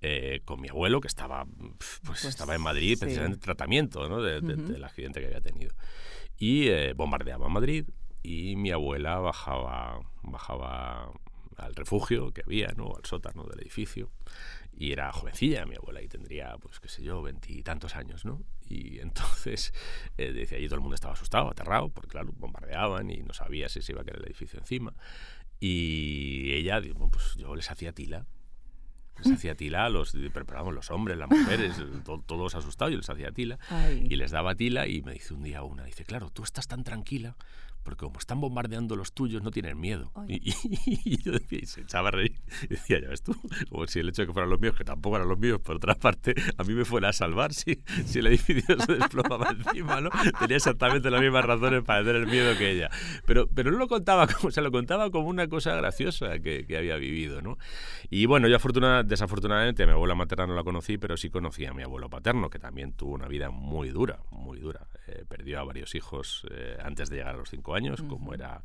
eh, con mi abuelo que estaba, pues, Pues, estaba en Madrid sí. precisamente en tratamiento ¿no? de- de- del accidente que había tenido. Y eh, bombardeaba Madrid y mi abuela bajaba, bajaba al refugio que había, ¿no? al sótano del edificio. Y era jovencilla mi abuela y tendría, pues qué sé yo, veintitantos años, ¿no? Y entonces, eh, decía, allí todo el mundo estaba asustado, aterrado, porque claro, bombardeaban y no sabía si se iba a caer el edificio encima. Y ella, digo, pues yo les hacía tila. Les hacía tila a los, pero, pero vamos, los hombres, las mujeres, to- todos asustados, yo les hacía tila. Ay. Y les daba tila y me dice un día una, dice, claro, tú estás tan tranquila porque como están bombardeando los tuyos no tienen miedo. Ay. Y, y yo decía, y se echaba a reír y decía, ya ves tú, como si el hecho de que fueran los míos, que tampoco eran los míos, por otra parte, a mí me fuera a salvar si, si el edificio se desplomaba encima, ¿no? Tenía exactamente las mismas razones para tener miedo que ella. Pero, pero no lo contaba como, se lo contaba como una cosa graciosa que, que había vivido, ¿no? Y bueno, yo afortuna- desafortunadamente a mi abuela materna no la conocí, pero sí conocí a mi abuelo paterno, que también tuvo una vida muy dura, muy dura. Eh, perdió a varios hijos eh, antes de llegar a los cinco años, como era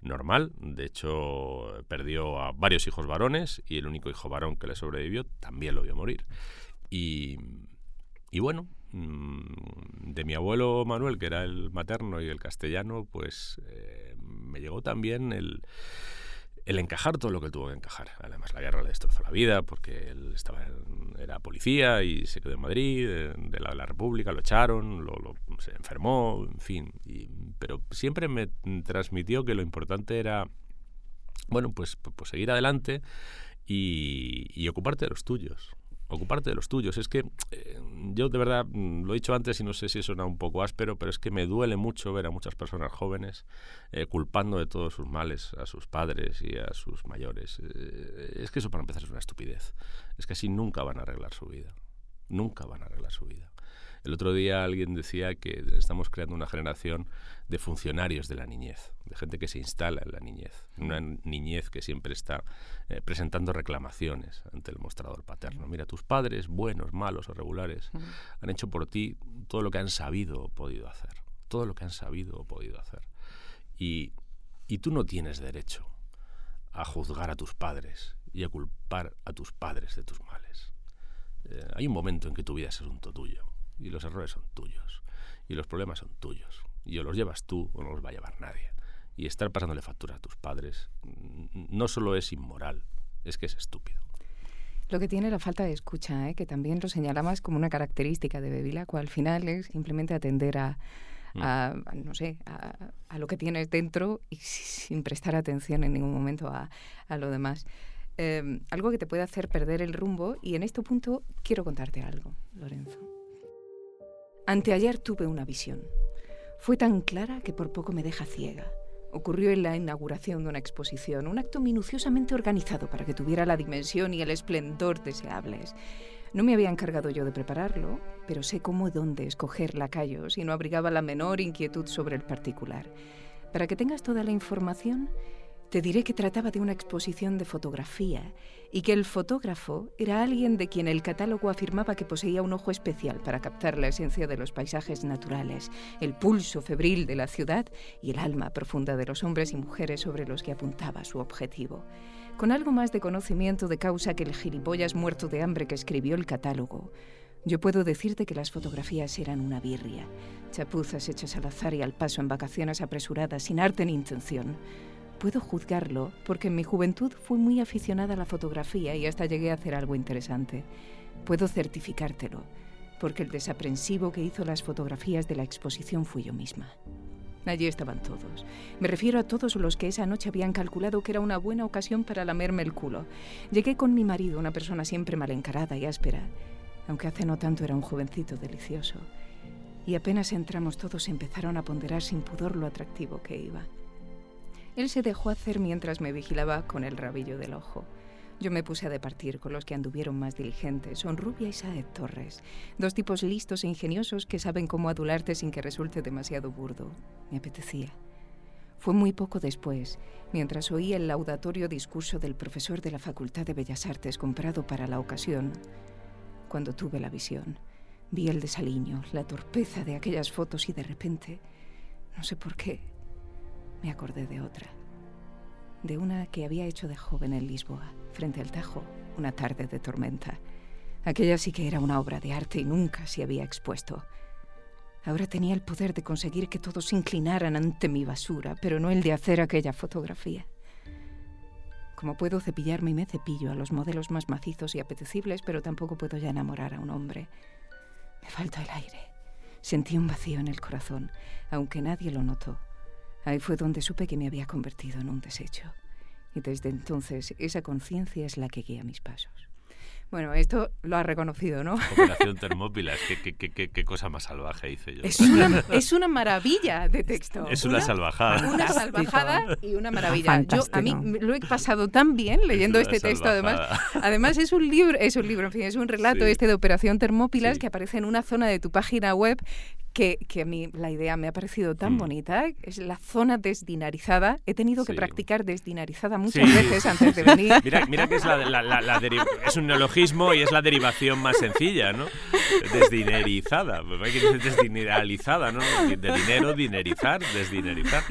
normal. De hecho, perdió a varios hijos varones y el único hijo varón que le sobrevivió también lo vio morir. Y, y bueno, mm, de mi abuelo Manuel, que era el materno y el castellano, pues eh, me llegó también el, el encajar todo lo que tuvo que encajar. Además, la guerra le destrozó la vida porque él estaba era policía y se quedó en Madrid, eh, de la, la República, lo echaron, lo, lo- se enfermó, en fin. Pero siempre me transmitió que lo importante era, bueno, pues, pues, pues seguir adelante y ocuparte de los tuyos. Ocuparte de los tuyos. Es que eh, yo de verdad mm, lo he dicho antes y no sé si suena un poco áspero, pero es que me duele mucho ver a muchas personas jóvenes eh, culpando de todos sus males a sus padres y a sus mayores. Eh, es que eso para empezar es una estupidez. Es que así nunca van a arreglar su vida. Nunca van a arreglar su vida. El otro día alguien decía que estamos creando una generación de funcionarios de la niñez, de gente que se instala en la niñez, una niñez que siempre está eh, presentando reclamaciones ante el mostrador paterno. Mira, tus padres, buenos, malos o regulares, han hecho por ti todo lo que han sabido o podido hacer, todo lo que han sabido o podido hacer. Y, y tú no tienes derecho a juzgar a tus padres y a culpar a tus padres de tus males. Eh, hay un momento en que tu vida es asunto tuyo y los errores son tuyos y los problemas son tuyos y o los llevas tú o no los va a llevar nadie. Y estar pasándole factura a tus padres mm, no solo es inmoral, es que es estúpido. Lo que tiene la falta de escucha, ¿eh? que también lo señalabas como una característica de Bevilacqua, al final es simplemente atender a, a- a, no sé, a, a lo que tienes dentro y si- sin prestar atención en ningún momento a, a lo demás. Eh, algo que te puede hacer perder el rumbo y en este punto quiero contarte algo, Lorenzo. Anteayer tuve una visión. Fue tan clara que por poco me deja ciega. Ocurrió en la inauguración de una exposición, un acto minuciosamente organizado para que tuviera la dimensión y el esplendor deseables. No me había encargado yo de prepararlo, pero sé cómo y dónde escoger lacayos y no abrigaba la menor inquietud sobre el particular. Para que tengas toda la información, Te diré que trataba de una exposición de fotografía y que el fotógrafo era alguien de quien el catálogo afirmaba que poseía un ojo especial para captar la esencia de los paisajes naturales, el pulso febril de la ciudad y el alma profunda de los hombres y mujeres sobre los que apuntaba su objetivo. Con algo más de conocimiento de causa que el gilipollas muerto de hambre que escribió el catálogo, yo puedo decirte que las fotografías eran una birria, chapuzas hechas al azar y al paso en vacaciones apresuradas, sin arte ni intención. Puedo juzgarlo porque en mi juventud fui muy aficionada a la fotografía y hasta llegué a hacer algo interesante. Puedo certificártelo porque el desaprensivo que hizo las fotografías de la exposición fui yo misma. Allí estaban todos. Me refiero a todos los que esa noche habían calculado que era una buena ocasión para lamerme el culo. Llegué con mi marido, una persona siempre mal encarada y áspera, aunque hace no tanto era un jovencito delicioso. Y apenas entramos todos empezaron a ponderar sin pudor lo atractivo que iba. Él se dejó hacer mientras me vigilaba con el rabillo del ojo. Yo me puse a departir con los que anduvieron más diligentes, son Rubia y Saed Torres, dos tipos listos e ingeniosos que saben cómo adularte sin que resulte demasiado burdo. Me apetecía. Fue muy poco después, mientras oí el laudatorio discurso del profesor de la Facultad de Bellas Artes comprado para la ocasión, cuando tuve la visión. Vi el desaliño, la torpeza de aquellas fotos y de repente, no sé por qué, me acordé de otra. De una que había hecho de joven en Lisboa, frente al Tajo, una tarde de tormenta. Aquella sí que era una obra de arte y nunca se había expuesto. Ahora tenía el poder de conseguir que todos se inclinaran ante mi basura, pero no el de hacer aquella fotografía. Como puedo cepillarme y me cepillo a los modelos más macizos y apetecibles, pero tampoco puedo ya enamorar a un hombre. Me falta el aire. Sentí un vacío en el corazón, aunque nadie lo notó. Ahí fue donde supe que me había convertido en un desecho. Y desde entonces esa conciencia es la que guía mis pasos. Bueno, esto lo ha reconocido, ¿no? Operación Termópilas, ¿qué, qué, qué, qué, cosa más salvaje hice yo. Es una, es una maravilla de texto. Es una, salvajada. Una salvajada y una maravilla. Yo a mí lo he pasado tan bien leyendo una este texto, además. salvajada. Además es un libro, es un libro, en fin, es un relato Sí. este de Operación Termópilas Sí. que aparece en una zona de tu página web que, que a mí la idea me ha parecido tan Mm. bonita. Es la zona desdinarizada. He tenido que practicar desdinarizada muchas Sí. veces antes de venir. Mira, mira que es, la, es un neologismo y es la derivación más sencilla, ¿no? Desdinerizada. Hay que decir desdineralizada, ¿no? De dinero, dinerizar, desdinerizar.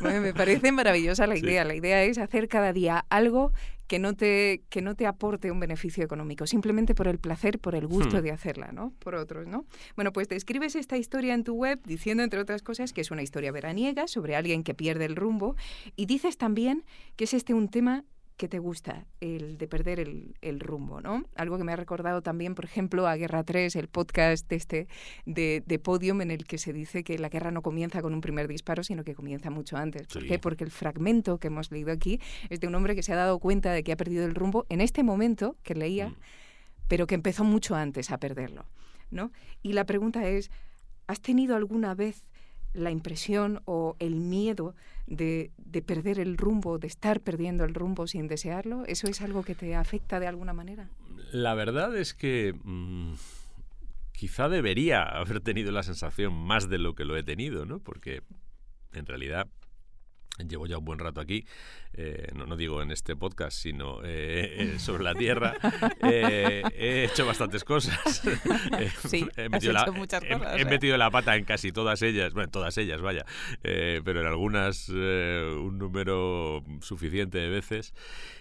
Bueno, me parece maravillosa la Sí. idea. La idea es hacer cada día algo que no te que no te aporte un beneficio económico, simplemente por el placer, por el gusto Hmm. de hacerla, ¿no? Por otros, ¿no? Bueno, pues describes esta historia en tu web diciendo entre otras cosas que es una historia veraniega sobre alguien que pierde el rumbo y dices también que es este un tema que te gusta, el de perder el, el rumbo, ¿no? Algo que me ha recordado también, por ejemplo, a Guerra 3, el podcast este de, de Podium, en el que se dice que la guerra no comienza con un primer disparo, sino que comienza mucho antes. ¿Por Sí. qué? Porque el fragmento que hemos leído aquí es de un hombre que se ha dado cuenta de que ha perdido el rumbo en este momento que leía, Mm. pero que empezó mucho antes a perderlo, ¿no? Y la pregunta es, ¿has tenido alguna vez la impresión o el miedo de, de perder el rumbo, de estar perdiendo el rumbo sin desearlo? ¿Eso es algo que te afecta de alguna manera? La verdad es que mm, quizá debería haber tenido la sensación más de lo que lo he tenido, ¿no? Porque en realidad llevo ya un buen rato aquí, eh, no, no digo en este podcast, sino eh, eh, sobre la Tierra. Eh, he hecho bastantes cosas. Eh, Sí, he has metido, la, hecho muchas he- cosas, he ¿eh? metido la pata en casi todas ellas, bueno, en todas ellas, vaya, pero en algunas un número suficiente de veces.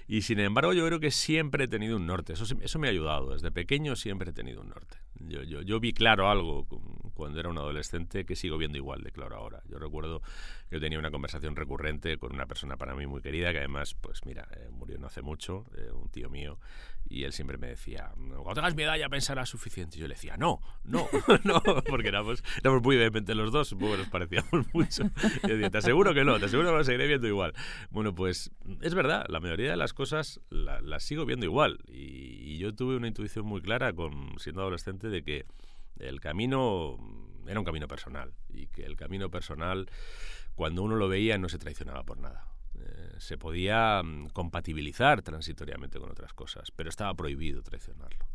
Y sin embargo, yo creo que siempre he tenido un norte. Eso, eso me ha ayudado. Desde pequeño siempre he tenido un norte. Yo, yo, yo vi claro algo cu- cuando era un adolescente que sigo viendo igual de claro ahora. Yo recuerdo que tenía una conversación recurrente con una persona para mí muy querida, que además, pues mira, eh, murió no hace mucho, eh, un tío mío, y él siempre me decía, cuando tengas mi edad ya pensarás suficiente. Y yo le decía, no, no, no, porque éramos, éramos muy vehementes los dos, supongo que nos parecíamos mucho. Y decía, te aseguro que no, te aseguro que lo seguiré viendo igual. Bueno, pues es verdad, la mayoría de las cosas la- las sigo viendo igual. Y, y yo tuve una intuición muy clara, con, siendo adolescente, de que el camino era un camino personal y que el camino personal, cuando uno lo veía, no se traicionaba por nada. Se podía mm, compatibilizar transitoriamente con otras cosas, pero estaba prohibido traicionarlo.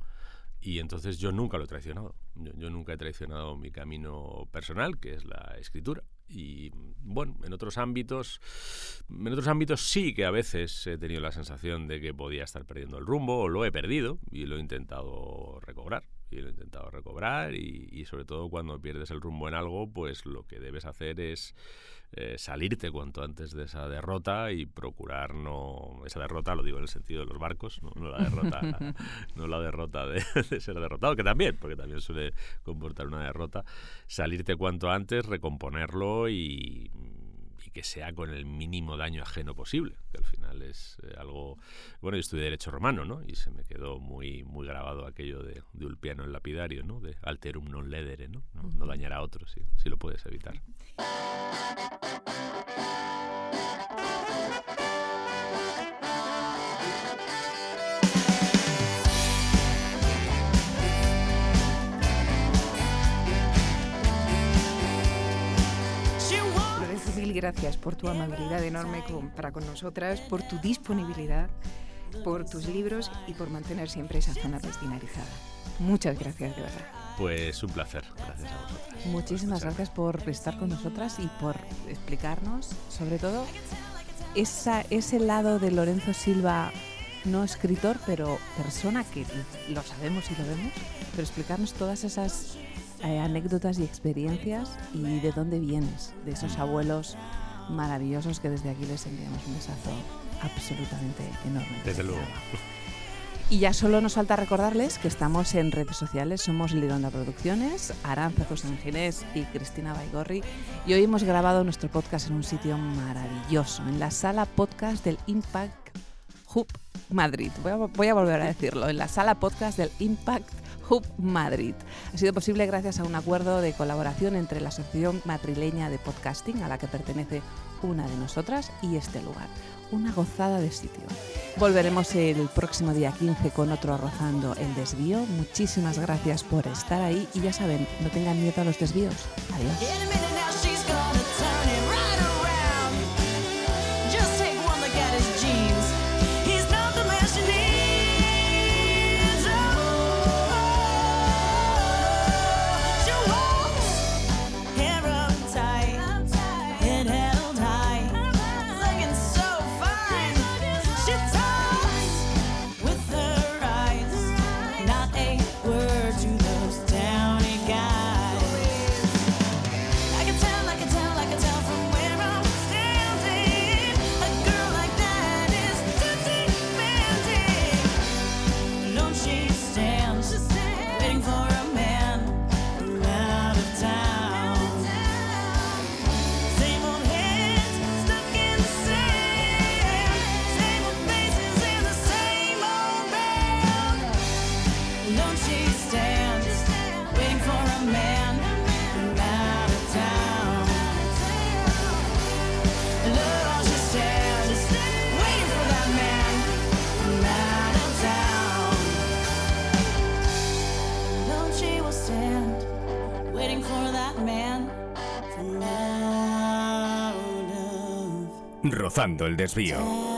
y entonces yo nunca lo he traicionado. Yo, nunca he traicionado mi camino personal, que es la escritura. Y bueno, en otros ámbitos, en otros ámbitos sí que a veces he tenido la sensación de que podía estar perdiendo el rumbo, o lo he perdido y lo he intentado recobrar y lo he intentado recobrar y, y, sobre todo cuando pierdes el rumbo en algo, pues lo que debes hacer es eh, salirte cuanto antes de esa derrota y procurar no esa derrota lo digo en el sentido de los barcos, no, no la derrota no la derrota de, de, ser derrotado, que también, porque también suele comportar una derrota, salirte cuanto antes, recomponerlo y que sea con el mínimo daño ajeno posible, que al final es eh, algo... Bueno, yo estudié Derecho Romano, ¿no? Y se me quedó muy, muy grabado aquello de, de Ulpiano el lapidario, ¿no? De alterum non ledere, ¿no? No, no dañar a otros, si, si lo puedes evitar. Gracias por tu amabilidad enorme con, para con nosotras, por tu disponibilidad, por tus libros y por mantener siempre esa zona destinarizada. Muchas gracias, de verdad. Pues un placer, gracias a vosotras. Muchísimas gracias por estar con nosotras y por explicarnos, sobre todo, esa, ese lado de Lorenzo Silva, no escritor, pero persona que lo sabemos y lo vemos, pero explicarnos todas esas eh, anécdotas y experiencias y de dónde vienes, de esos abuelos maravillosos que desde aquí les enviamos un besazo absolutamente enorme. Desde luego. Y ya solo nos falta recordarles que estamos en redes sociales, somos Lironda Producciones, Aranza Ginés y Cristina Baigorri. Y hoy hemos grabado nuestro podcast en un sitio maravilloso, en la sala podcast del Impact Hub Madrid. Voy a, voy a volver a decirlo, en la sala podcast del Impact Madrid. Ha sido posible gracias a un acuerdo de colaboración entre la Asociación Madrileña de Podcasting, a la que pertenece una de nosotras, y este lugar. Una gozada de sitio. Volveremos el próximo día 15 con otro Rozando el Desvío. Muchísimas gracias por estar ahí y ya saben, no tengan miedo a los desvíos. Adiós. Rozando el desvío.